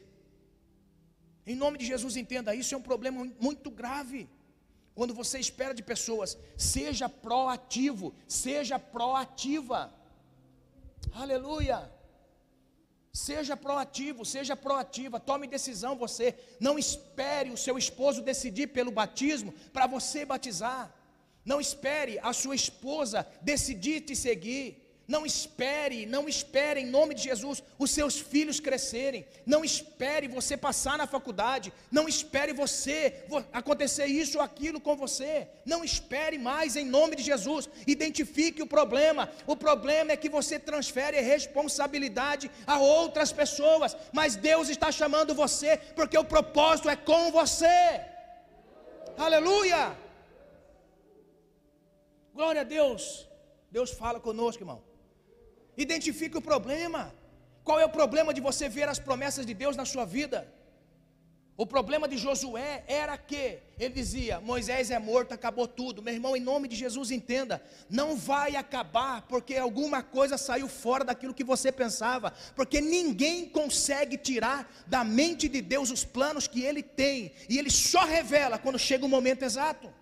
Em nome de Jesus, entenda, isso é um problema muito grave. Quando você espera de pessoas, seja proativo, seja proativa. Aleluia. Seja proativo, seja proativa, tome decisão você. Não espere o seu esposo decidir pelo batismo para você batizar. Não espere a sua esposa decidir te seguir. Não espere, não espere em nome de Jesus os seus filhos crescerem. Não espere você passar na faculdade. Não espere você acontecer isso ou aquilo com você. Não espere mais em nome de Jesus. Identifique o problema. O problema é que você transfere responsabilidade a outras pessoas. Mas Deus está chamando você porque o propósito é com você. Aleluia! Glória a Deus. Deus fala conosco, irmão. Identifique o problema. Qual é o problema de você ver as promessas de Deus na sua vida? O problema de Josué era que ele dizia: Moisés é morto, acabou tudo. Meu irmão, em nome de Jesus, entenda: não vai acabar porque alguma coisa saiu fora daquilo que você pensava, porque ninguém consegue tirar da mente de Deus os planos que ele tem, e ele só revela quando chega o momento exato.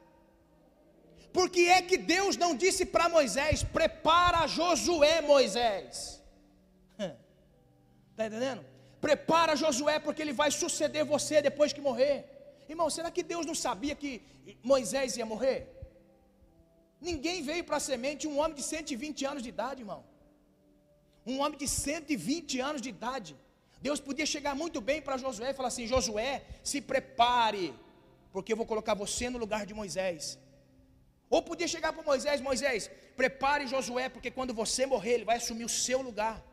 Por que é que Deus não disse para Moisés: prepara Josué, Moisés? Está <laughs> entendendo? Prepara Josué, porque ele vai suceder você depois que morrer. Irmão, será que Deus não sabia que Moisés ia morrer? Ninguém veio para a semente um homem de 120 anos de idade, irmão. Um homem de 120 anos de idade. Deus podia chegar muito bem para Josué e falar assim: Josué, se prepare, porque eu vou colocar você no lugar de Moisés. Ou podia chegar para Moisés: Moisés, prepare Josué, porque quando você morrer, ele vai assumir o seu lugar.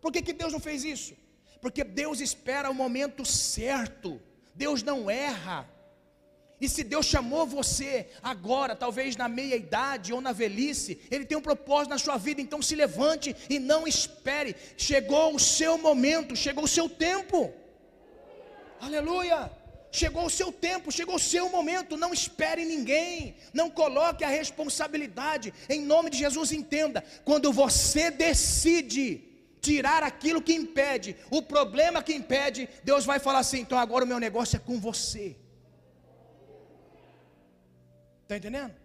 Por que, que Deus não fez isso? Porque Deus espera o momento certo, Deus não erra. E se Deus chamou você agora, talvez na meia idade ou na velhice, Ele tem um propósito na sua vida, então se levante e não espere. Chegou o seu momento, chegou o seu tempo. Aleluia. Chegou o seu tempo, chegou o seu momento. Não espere ninguém, não coloque a responsabilidade. Em nome de Jesus, entenda: quando você decide tirar aquilo que impede, o problema que impede, Deus vai falar assim: então agora o meu negócio é com você. Está entendendo?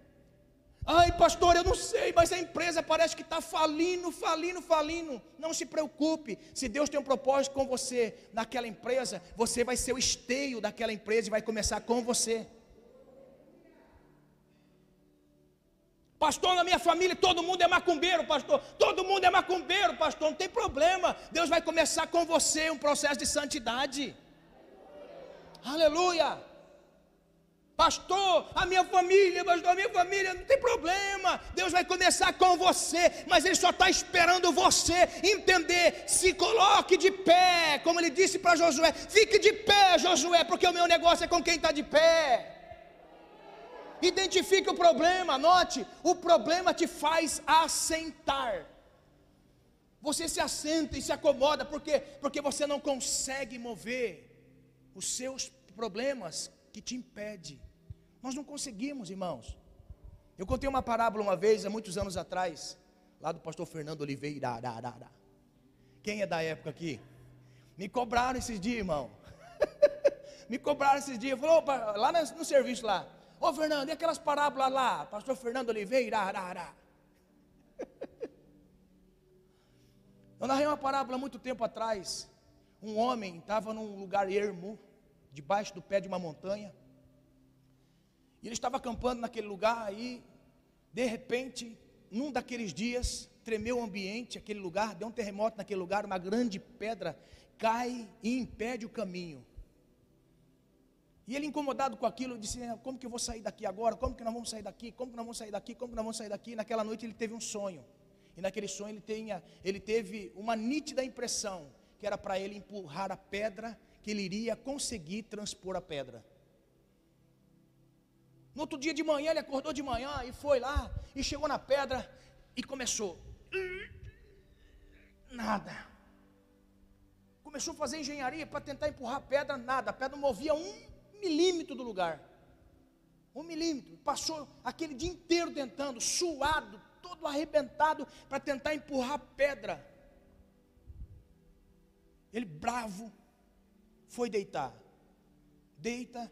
Ai, pastor, eu não sei, mas a empresa parece que está falindo, falindo, falindo. Não se preocupe. Se Deus tem um propósito com você naquela empresa, você vai ser o esteio daquela empresa e vai começar com você. Pastor, na minha família todo mundo é macumbeiro, pastor. Todo mundo é macumbeiro, pastor. Não tem problema. Deus vai começar com você um processo de santidade. Aleluia. Pastor, a minha família, pastor, a minha família, não tem problema. Deus vai começar com você, mas Ele só está esperando você entender. Se coloque de pé, como Ele disse para Josué: fique de pé, Josué, porque o meu negócio é com quem está de pé. Identifique o problema, anote: o problema te faz assentar. Você se assenta e se acomoda, por quê? Porque você não consegue mover os seus problemas que te impedem. Nós não conseguimos, irmãos. Eu contei uma parábola uma vez, há muitos anos atrás, lá do pastor Fernando Oliveira. Quem é da época aqui? Me cobraram esses dias, irmão. <laughs> Me cobraram esses dias. Falou, lá no, serviço lá. Ô Fernando, e aquelas parábolas lá? Pastor Fernando Oliveira. <laughs> Eu narrei uma parábola muito tempo atrás. Um homem estava num lugar ermo, debaixo do pé de uma montanha. E ele estava acampando naquele lugar aí, de repente, num daqueles dias, tremeu o ambiente, aquele lugar, deu um terremoto naquele lugar, uma grande pedra cai e impede o caminho. E ele incomodado com aquilo, disse: Como que eu vou sair daqui agora? Como que nós vamos sair daqui? Como que nós vamos sair daqui? Como que nós vamos sair daqui? Naquela noite ele teve um sonho. E naquele sonho ele, tenha, ele teve uma nítida impressão que era para ele empurrar a pedra, que ele iria conseguir transpor a pedra. No outro dia de manhã, ele acordou de manhã e foi lá, e chegou na pedra e começou. Nada. Começou a fazer engenharia para tentar empurrar a pedra, nada. A pedra não movia um milímetro do lugar. Um milímetro. Passou aquele dia inteiro tentando, suado, todo arrebentado, para tentar empurrar a pedra. Ele bravo, foi deitar. Deita,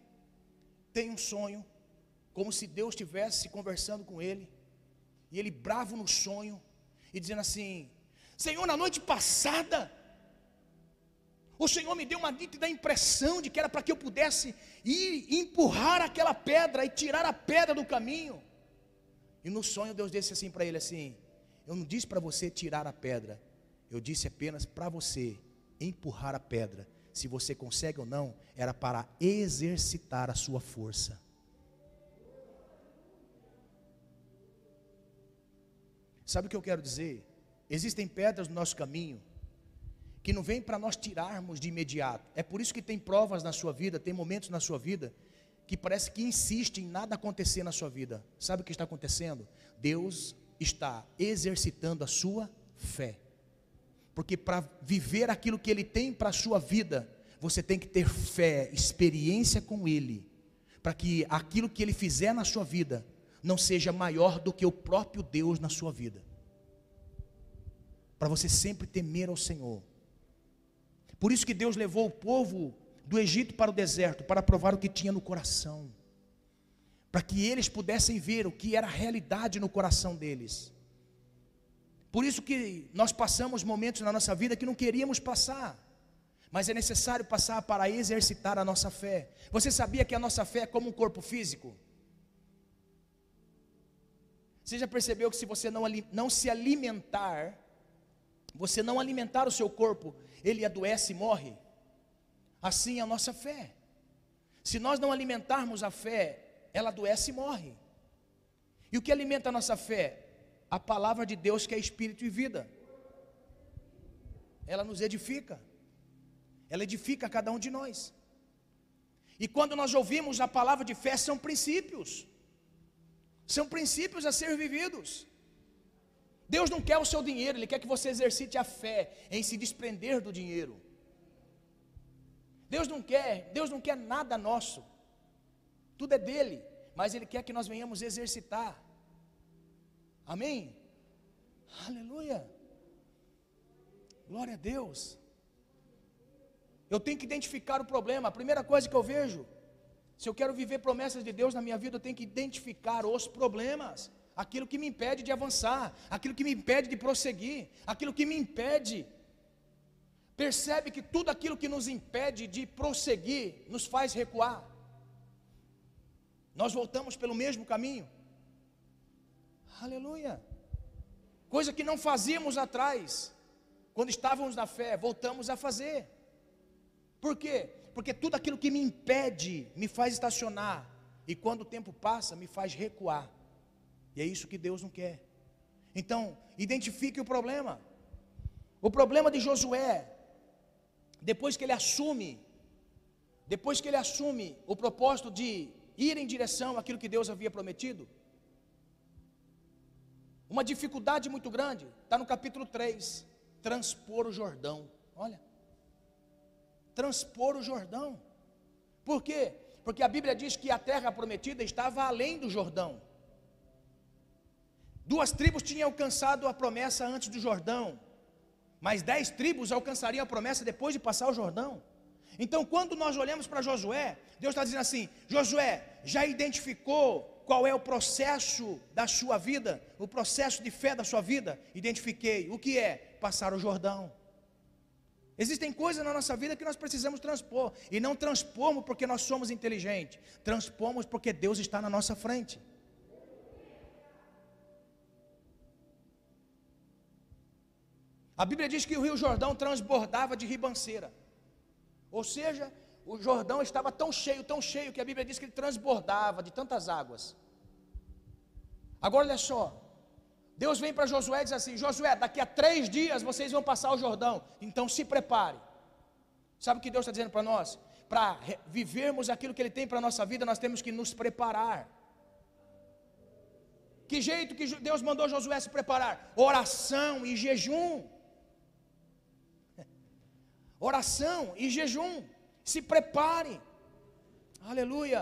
tem um sonho como se Deus estivesse conversando com ele, e ele bravo no sonho, e dizendo assim: Senhor, na noite passada, o Senhor me deu uma nítida impressão de que era para que eu pudesse ir empurrar aquela pedra e tirar a pedra do caminho. E no sonho Deus disse assim para ele assim: Eu não disse para você tirar a pedra, eu disse apenas para você empurrar a pedra. Se você consegue ou não, era para exercitar a sua força. Sabe o que eu quero dizer? Existem pedras no nosso caminho que não vêm para nós tirarmos de imediato. É por isso que tem provas na sua vida, tem momentos na sua vida que parece que insiste em nada acontecer na sua vida. Sabe o que está acontecendo? Deus está exercitando a sua fé. Porque para viver aquilo que ele tem para a sua vida, você tem que ter fé, experiência com ele, para que aquilo que ele fizer na sua vida não seja maior do que o próprio Deus na sua vida. Para você sempre temer ao Senhor. Por isso que Deus levou o povo do Egito para o deserto, para provar o que tinha no coração. Para que eles pudessem ver o que era a realidade no coração deles. Por isso que nós passamos momentos na nossa vida que não queríamos passar. Mas é necessário passar para exercitar a nossa fé. Você sabia que a nossa fé é como um corpo físico? Você já percebeu que se você não, não se alimentar, você não alimentar o seu corpo, ele adoece e morre? Assim é a nossa fé. Se nós não alimentarmos a fé, ela adoece e morre. E o que alimenta a nossa fé? A palavra de Deus que é espírito e vida. Ela nos edifica. Ela edifica cada um de nós. E quando nós ouvimos a palavra de fé, são princípios. São princípios a ser vividos. Deus não quer o seu dinheiro, Ele quer que você exercite a fé em se desprender do dinheiro. Deus não quer, Deus não quer nada nosso. Tudo é dele, mas ele quer que nós venhamos exercitar. Amém? Aleluia. Glória a Deus. Eu tenho que identificar o problema. A primeira coisa que eu vejo, se eu quero viver promessas de Deus na minha vida, eu tenho que identificar os problemas, aquilo que me impede de avançar, aquilo que me impede de prosseguir, aquilo que me impede. Percebe que tudo aquilo que nos impede de prosseguir nos faz recuar. Nós voltamos pelo mesmo caminho. Aleluia. Coisa que não fazíamos atrás, quando estávamos na fé, voltamos a fazer. Por quê? Porque tudo aquilo que me impede me faz estacionar, e quando o tempo passa, me faz recuar. E é isso que Deus não quer. Então, identifique o problema. O problema de Josué, depois que ele assume, depois que ele assume o propósito de ir em direção àquilo que Deus havia prometido, uma dificuldade muito grande, está no capítulo 3, transpor o Jordão. Olha, transpor o Jordão. Por quê? Porque a Bíblia diz que a terra prometida estava além do Jordão. Duas tribos tinham alcançado a promessa antes do Jordão, mas dez tribos alcançariam a promessa depois de passar o Jordão. Então, quando nós olhamos para Josué, Deus está dizendo assim: Josué, já identificou qual é o processo da sua vida, o processo de fé da sua vida? Identifiquei. O que é? Passar o Jordão. Existem coisas na nossa vida que nós precisamos transpor. E não transpomos porque nós somos inteligentes. Transpomos porque Deus está na nossa frente. A Bíblia diz que o Rio Jordão transbordava de ribanceira. Ou seja, o Jordão estava tão cheio, tão cheio, que a Bíblia diz que ele transbordava de tantas águas. Agora olha só, Deus vem para Josué e diz assim: Josué, daqui a três dias vocês vão passar o Jordão, então se prepare. Sabe o que Deus está dizendo para nós? Para vivermos aquilo que Ele tem para a nossa vida, nós temos que nos preparar. Que jeito que Deus mandou Josué se preparar? Oração e jejum. <laughs> Oração e jejum. Se prepare. Aleluia.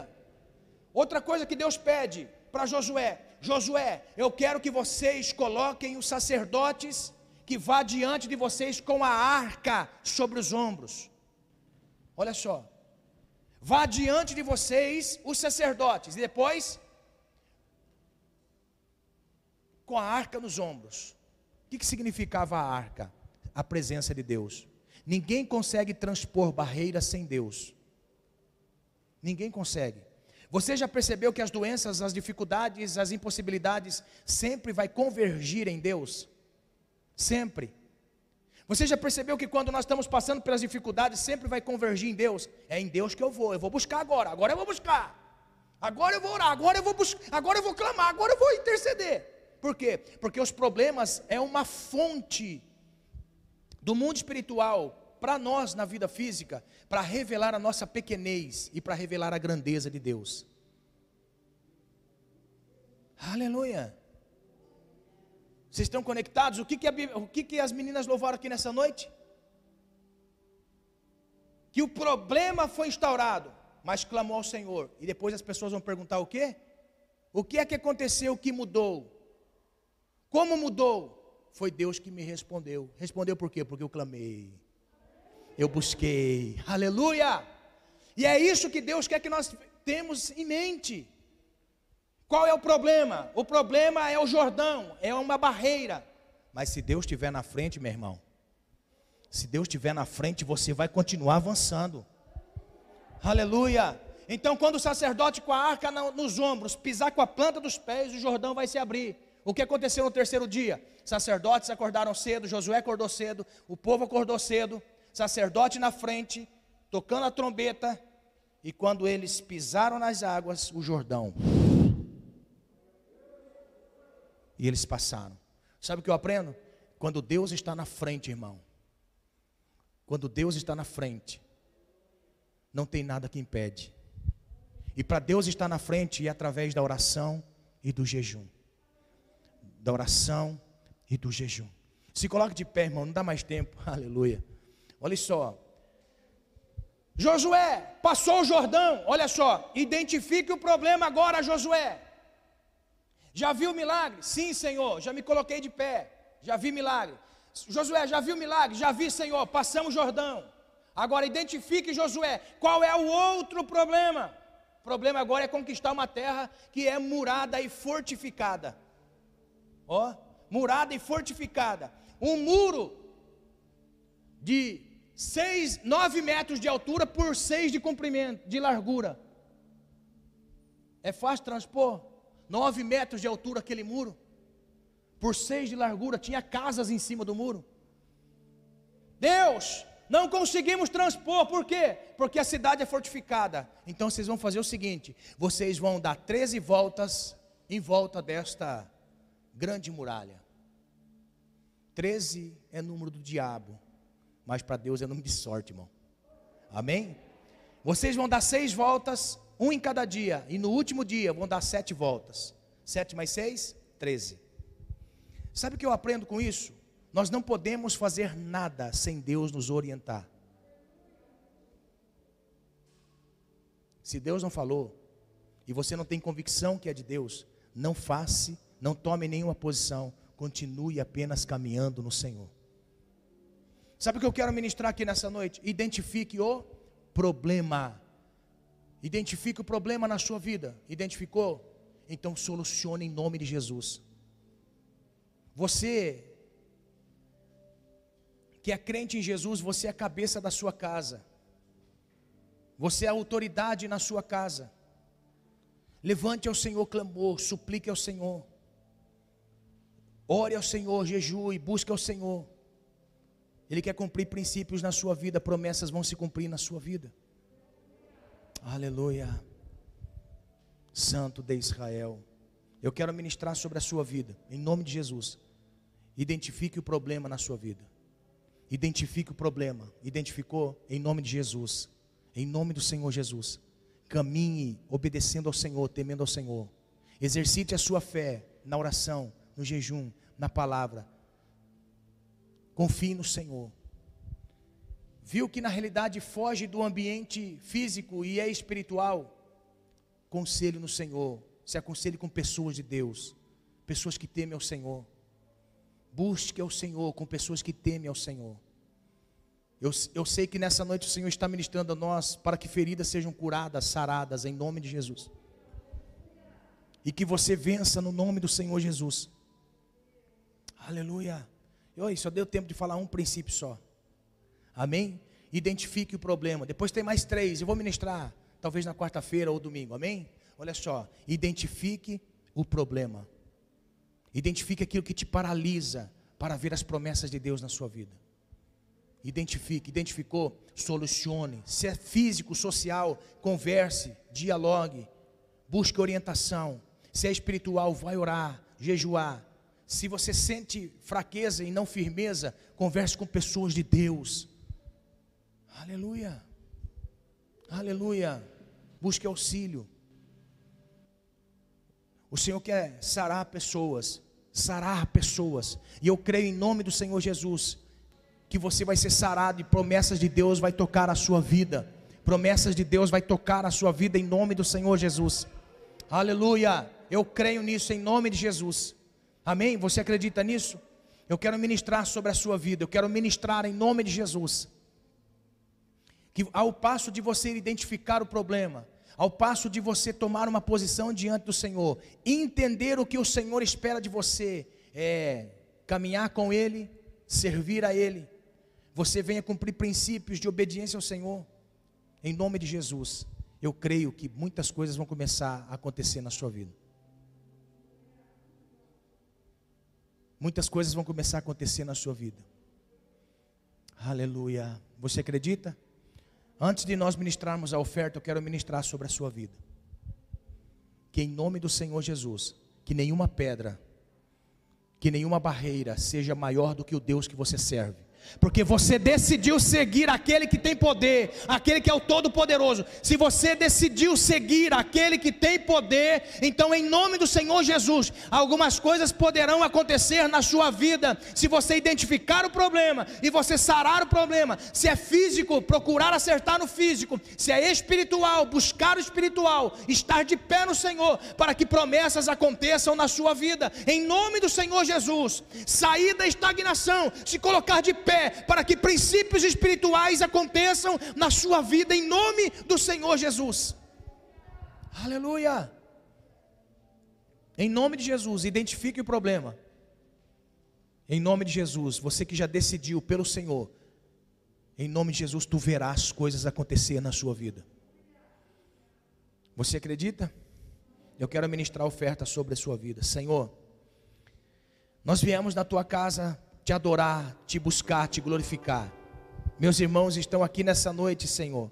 Outra coisa que Deus pede para Josué: Josué, eu quero que vocês coloquem os sacerdotes que vá diante de vocês com a arca sobre os ombros. Olha só. Vá diante de vocês os sacerdotes e depois com a arca nos ombros. O que, que significava a arca? A presença de Deus. Ninguém consegue transpor barreiras sem Deus. Ninguém consegue. Você já percebeu que as doenças, as dificuldades, as impossibilidades sempre vai convergir em Deus? Sempre. Você já percebeu que quando nós estamos passando pelas dificuldades, sempre vai convergir em Deus? É em Deus que eu vou, eu vou buscar agora, agora eu vou buscar. Agora eu vou orar, agora eu vou buscar, agora eu vou clamar, agora eu vou interceder. Por quê? Porque os problemas é uma fonte do mundo espiritual para nós na vida física, para revelar a nossa pequenez e para revelar a grandeza de Deus. Aleluia. Vocês estão conectados? O que, que, a, o que, que as meninas louvaram aqui nessa noite? Que o problema foi instaurado, mas clamou ao Senhor. E depois as pessoas vão perguntar o quê? O que é que aconteceu? O que mudou? Como mudou? Foi Deus que me respondeu. Respondeu por quê? Porque eu clamei eu busquei. Aleluia! E é isso que Deus quer que nós temos em mente. Qual é o problema? O problema é o Jordão, é uma barreira. Mas se Deus estiver na frente, meu irmão, se Deus estiver na frente, você vai continuar avançando. Aleluia! Então, quando o sacerdote com a arca nos ombros pisar com a planta dos pés, o Jordão vai se abrir. O que aconteceu no terceiro dia? Sacerdotes acordaram cedo, Josué acordou cedo, o povo acordou cedo, sacerdote na frente, tocando a trombeta, e quando eles pisaram nas águas, o Jordão. E eles passaram. Sabe o que eu aprendo? Quando Deus está na frente, irmão. Quando Deus está na frente, não tem nada que impede. E para Deus estar na frente é através da oração e do jejum. Da oração e do jejum. Se coloque de pé, irmão, não dá mais tempo. <laughs> Aleluia. Olha só. Josué passou o Jordão, olha só, identifique o problema agora, Josué. Já viu milagre? Sim, Senhor, já me coloquei de pé, já vi milagre. Josué, já viu milagre? Já vi, Senhor, passamos o Jordão. Agora identifique, Josué, qual é o outro problema? O problema agora é conquistar uma terra que é murada e fortificada. Ó, murada e fortificada. Um muro de seis, nove metros de altura por seis de comprimento, de largura. É fácil transpor? Nove metros de altura aquele muro, por seis de largura, tinha casas em cima do muro. Deus, não conseguimos transpor, por quê? Porque a cidade é fortificada. Então vocês vão fazer o seguinte: vocês vão dar 13 voltas em volta desta grande muralha. 13 é número do diabo mas para Deus é nome de sorte, irmão. Amém? Vocês vão dar seis voltas, um em cada dia, e no último dia vão dar sete voltas. Sete mais seis, treze. Sabe o que eu aprendo com isso? Nós não podemos fazer nada sem Deus nos orientar. Se Deus não falou, e você não tem convicção que é de Deus, não faça, não tome nenhuma posição, continue apenas caminhando no Senhor. Sabe o que eu quero ministrar aqui nessa noite? Identifique o problema. Identifique o problema na sua vida. Identificou? Então solucione em nome de Jesus. Você que é crente em Jesus, você é a cabeça da sua casa. Você é a autoridade na sua casa. Levante ao Senhor clamor, suplique ao Senhor. Ore ao Senhor, jejue, busque ao Senhor. Ele quer cumprir princípios na sua vida, promessas vão se cumprir na sua vida. Aleluia. Santo de Israel. Eu quero ministrar sobre a sua vida, em nome de Jesus. Identifique o problema na sua vida. Identifique o problema. Identificou? Em nome de Jesus. Em nome do Senhor Jesus. Caminhe obedecendo ao Senhor, temendo ao Senhor. Exercite a sua fé na oração, no jejum, na palavra Confie no Senhor. Viu que na realidade foge do ambiente físico e é espiritual? Conselho no Senhor. Se aconselhe com pessoas de Deus, pessoas que temem ao Senhor. Busque ao Senhor com pessoas que temem ao Senhor. Eu, eu sei que nessa noite o Senhor está ministrando a nós para que feridas sejam curadas, saradas, em nome de Jesus. E que você vença no nome do Senhor Jesus. Aleluia. Oi, só deu tempo de falar um princípio só. Amém? Identifique o problema. Depois tem mais três. Eu vou ministrar, talvez na quarta-feira ou domingo. Amém? Olha só. Identifique o problema. Identifique aquilo que te paralisa para ver as promessas de Deus na sua vida. Identifique, identificou, solucione. Se é físico, social, converse, dialogue, busque orientação. Se é espiritual, vai orar, jejuar, se você sente fraqueza e não firmeza, converse com pessoas de Deus. Aleluia. Aleluia. Busque auxílio. O Senhor quer sarar pessoas, sarar pessoas. E eu creio em nome do Senhor Jesus que você vai ser sarado e promessas de Deus vai tocar a sua vida. Promessas de Deus vai tocar a sua vida em nome do Senhor Jesus. Aleluia. Eu creio nisso em nome de Jesus. Amém? Você acredita nisso? Eu quero ministrar sobre a sua vida, eu quero ministrar em nome de Jesus. Que ao passo de você identificar o problema, ao passo de você tomar uma posição diante do Senhor, entender o que o Senhor espera de você, é caminhar com Ele, servir a Ele, você venha cumprir princípios de obediência ao Senhor, em nome de Jesus. Eu creio que muitas coisas vão começar a acontecer na sua vida. Muitas coisas vão começar a acontecer na sua vida. Aleluia. Você acredita? Antes de nós ministrarmos a oferta, eu quero ministrar sobre a sua vida. Que em nome do Senhor Jesus, que nenhuma pedra, que nenhuma barreira seja maior do que o Deus que você serve. Porque você decidiu seguir aquele que tem poder, aquele que é o Todo-Poderoso. Se você decidiu seguir aquele que tem poder, então, em nome do Senhor Jesus, algumas coisas poderão acontecer na sua vida. Se você identificar o problema e você sarar o problema, se é físico, procurar acertar no físico, se é espiritual, buscar o espiritual, estar de pé no Senhor, para que promessas aconteçam na sua vida. Em nome do Senhor Jesus, sair da estagnação, se colocar de pé para que princípios espirituais aconteçam na sua vida em nome do Senhor Jesus. Aleluia. Em nome de Jesus, identifique o problema. Em nome de Jesus, você que já decidiu pelo Senhor, em nome de Jesus, tu verás coisas acontecer na sua vida. Você acredita? Eu quero ministrar oferta sobre a sua vida. Senhor, nós viemos na tua casa te adorar, te buscar, te glorificar. Meus irmãos estão aqui nessa noite, Senhor.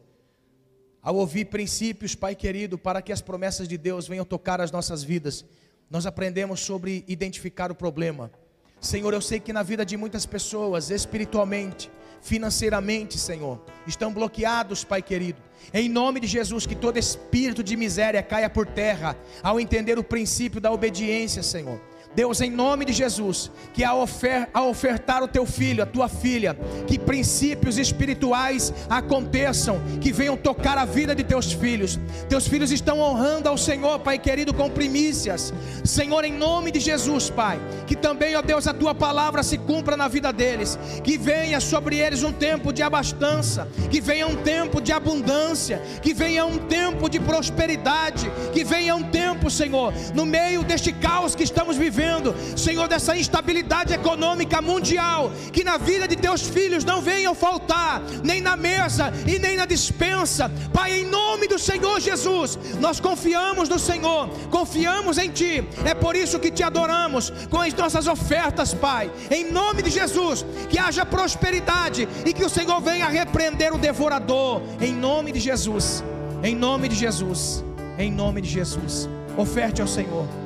Ao ouvir princípios, Pai querido, para que as promessas de Deus venham tocar as nossas vidas, nós aprendemos sobre identificar o problema. Senhor, eu sei que na vida de muitas pessoas, espiritualmente, financeiramente, Senhor, estão bloqueados, Pai querido. Em nome de Jesus, que todo espírito de miséria caia por terra, ao entender o princípio da obediência, Senhor. Deus, em nome de Jesus, que ao, ofer ao ofertar o teu filho, a tua filha, que princípios espirituais aconteçam, que venham tocar a vida de teus filhos. Teus filhos estão honrando ao Senhor, Pai querido, com primícias. Senhor, em nome de Jesus, Pai, que também, ó Deus, a tua palavra se cumpra na vida deles, que venha sobre eles um tempo de abastança, que venha um tempo de abundância, que venha um tempo de prosperidade, que venha um tempo, Senhor, no meio deste caos que estamos vivendo vivendo, Senhor, dessa instabilidade econômica mundial, que na vida de teus filhos não venham faltar, nem na mesa e nem na dispensa. Pai, em nome do Senhor Jesus, nós confiamos no Senhor, confiamos em Ti, é por isso que te adoramos com as nossas ofertas, Pai, em nome de Jesus, que haja prosperidade e que o Senhor venha repreender o devorador, em nome de Jesus, em nome de Jesus, em nome de Jesus. Oferte ao Senhor.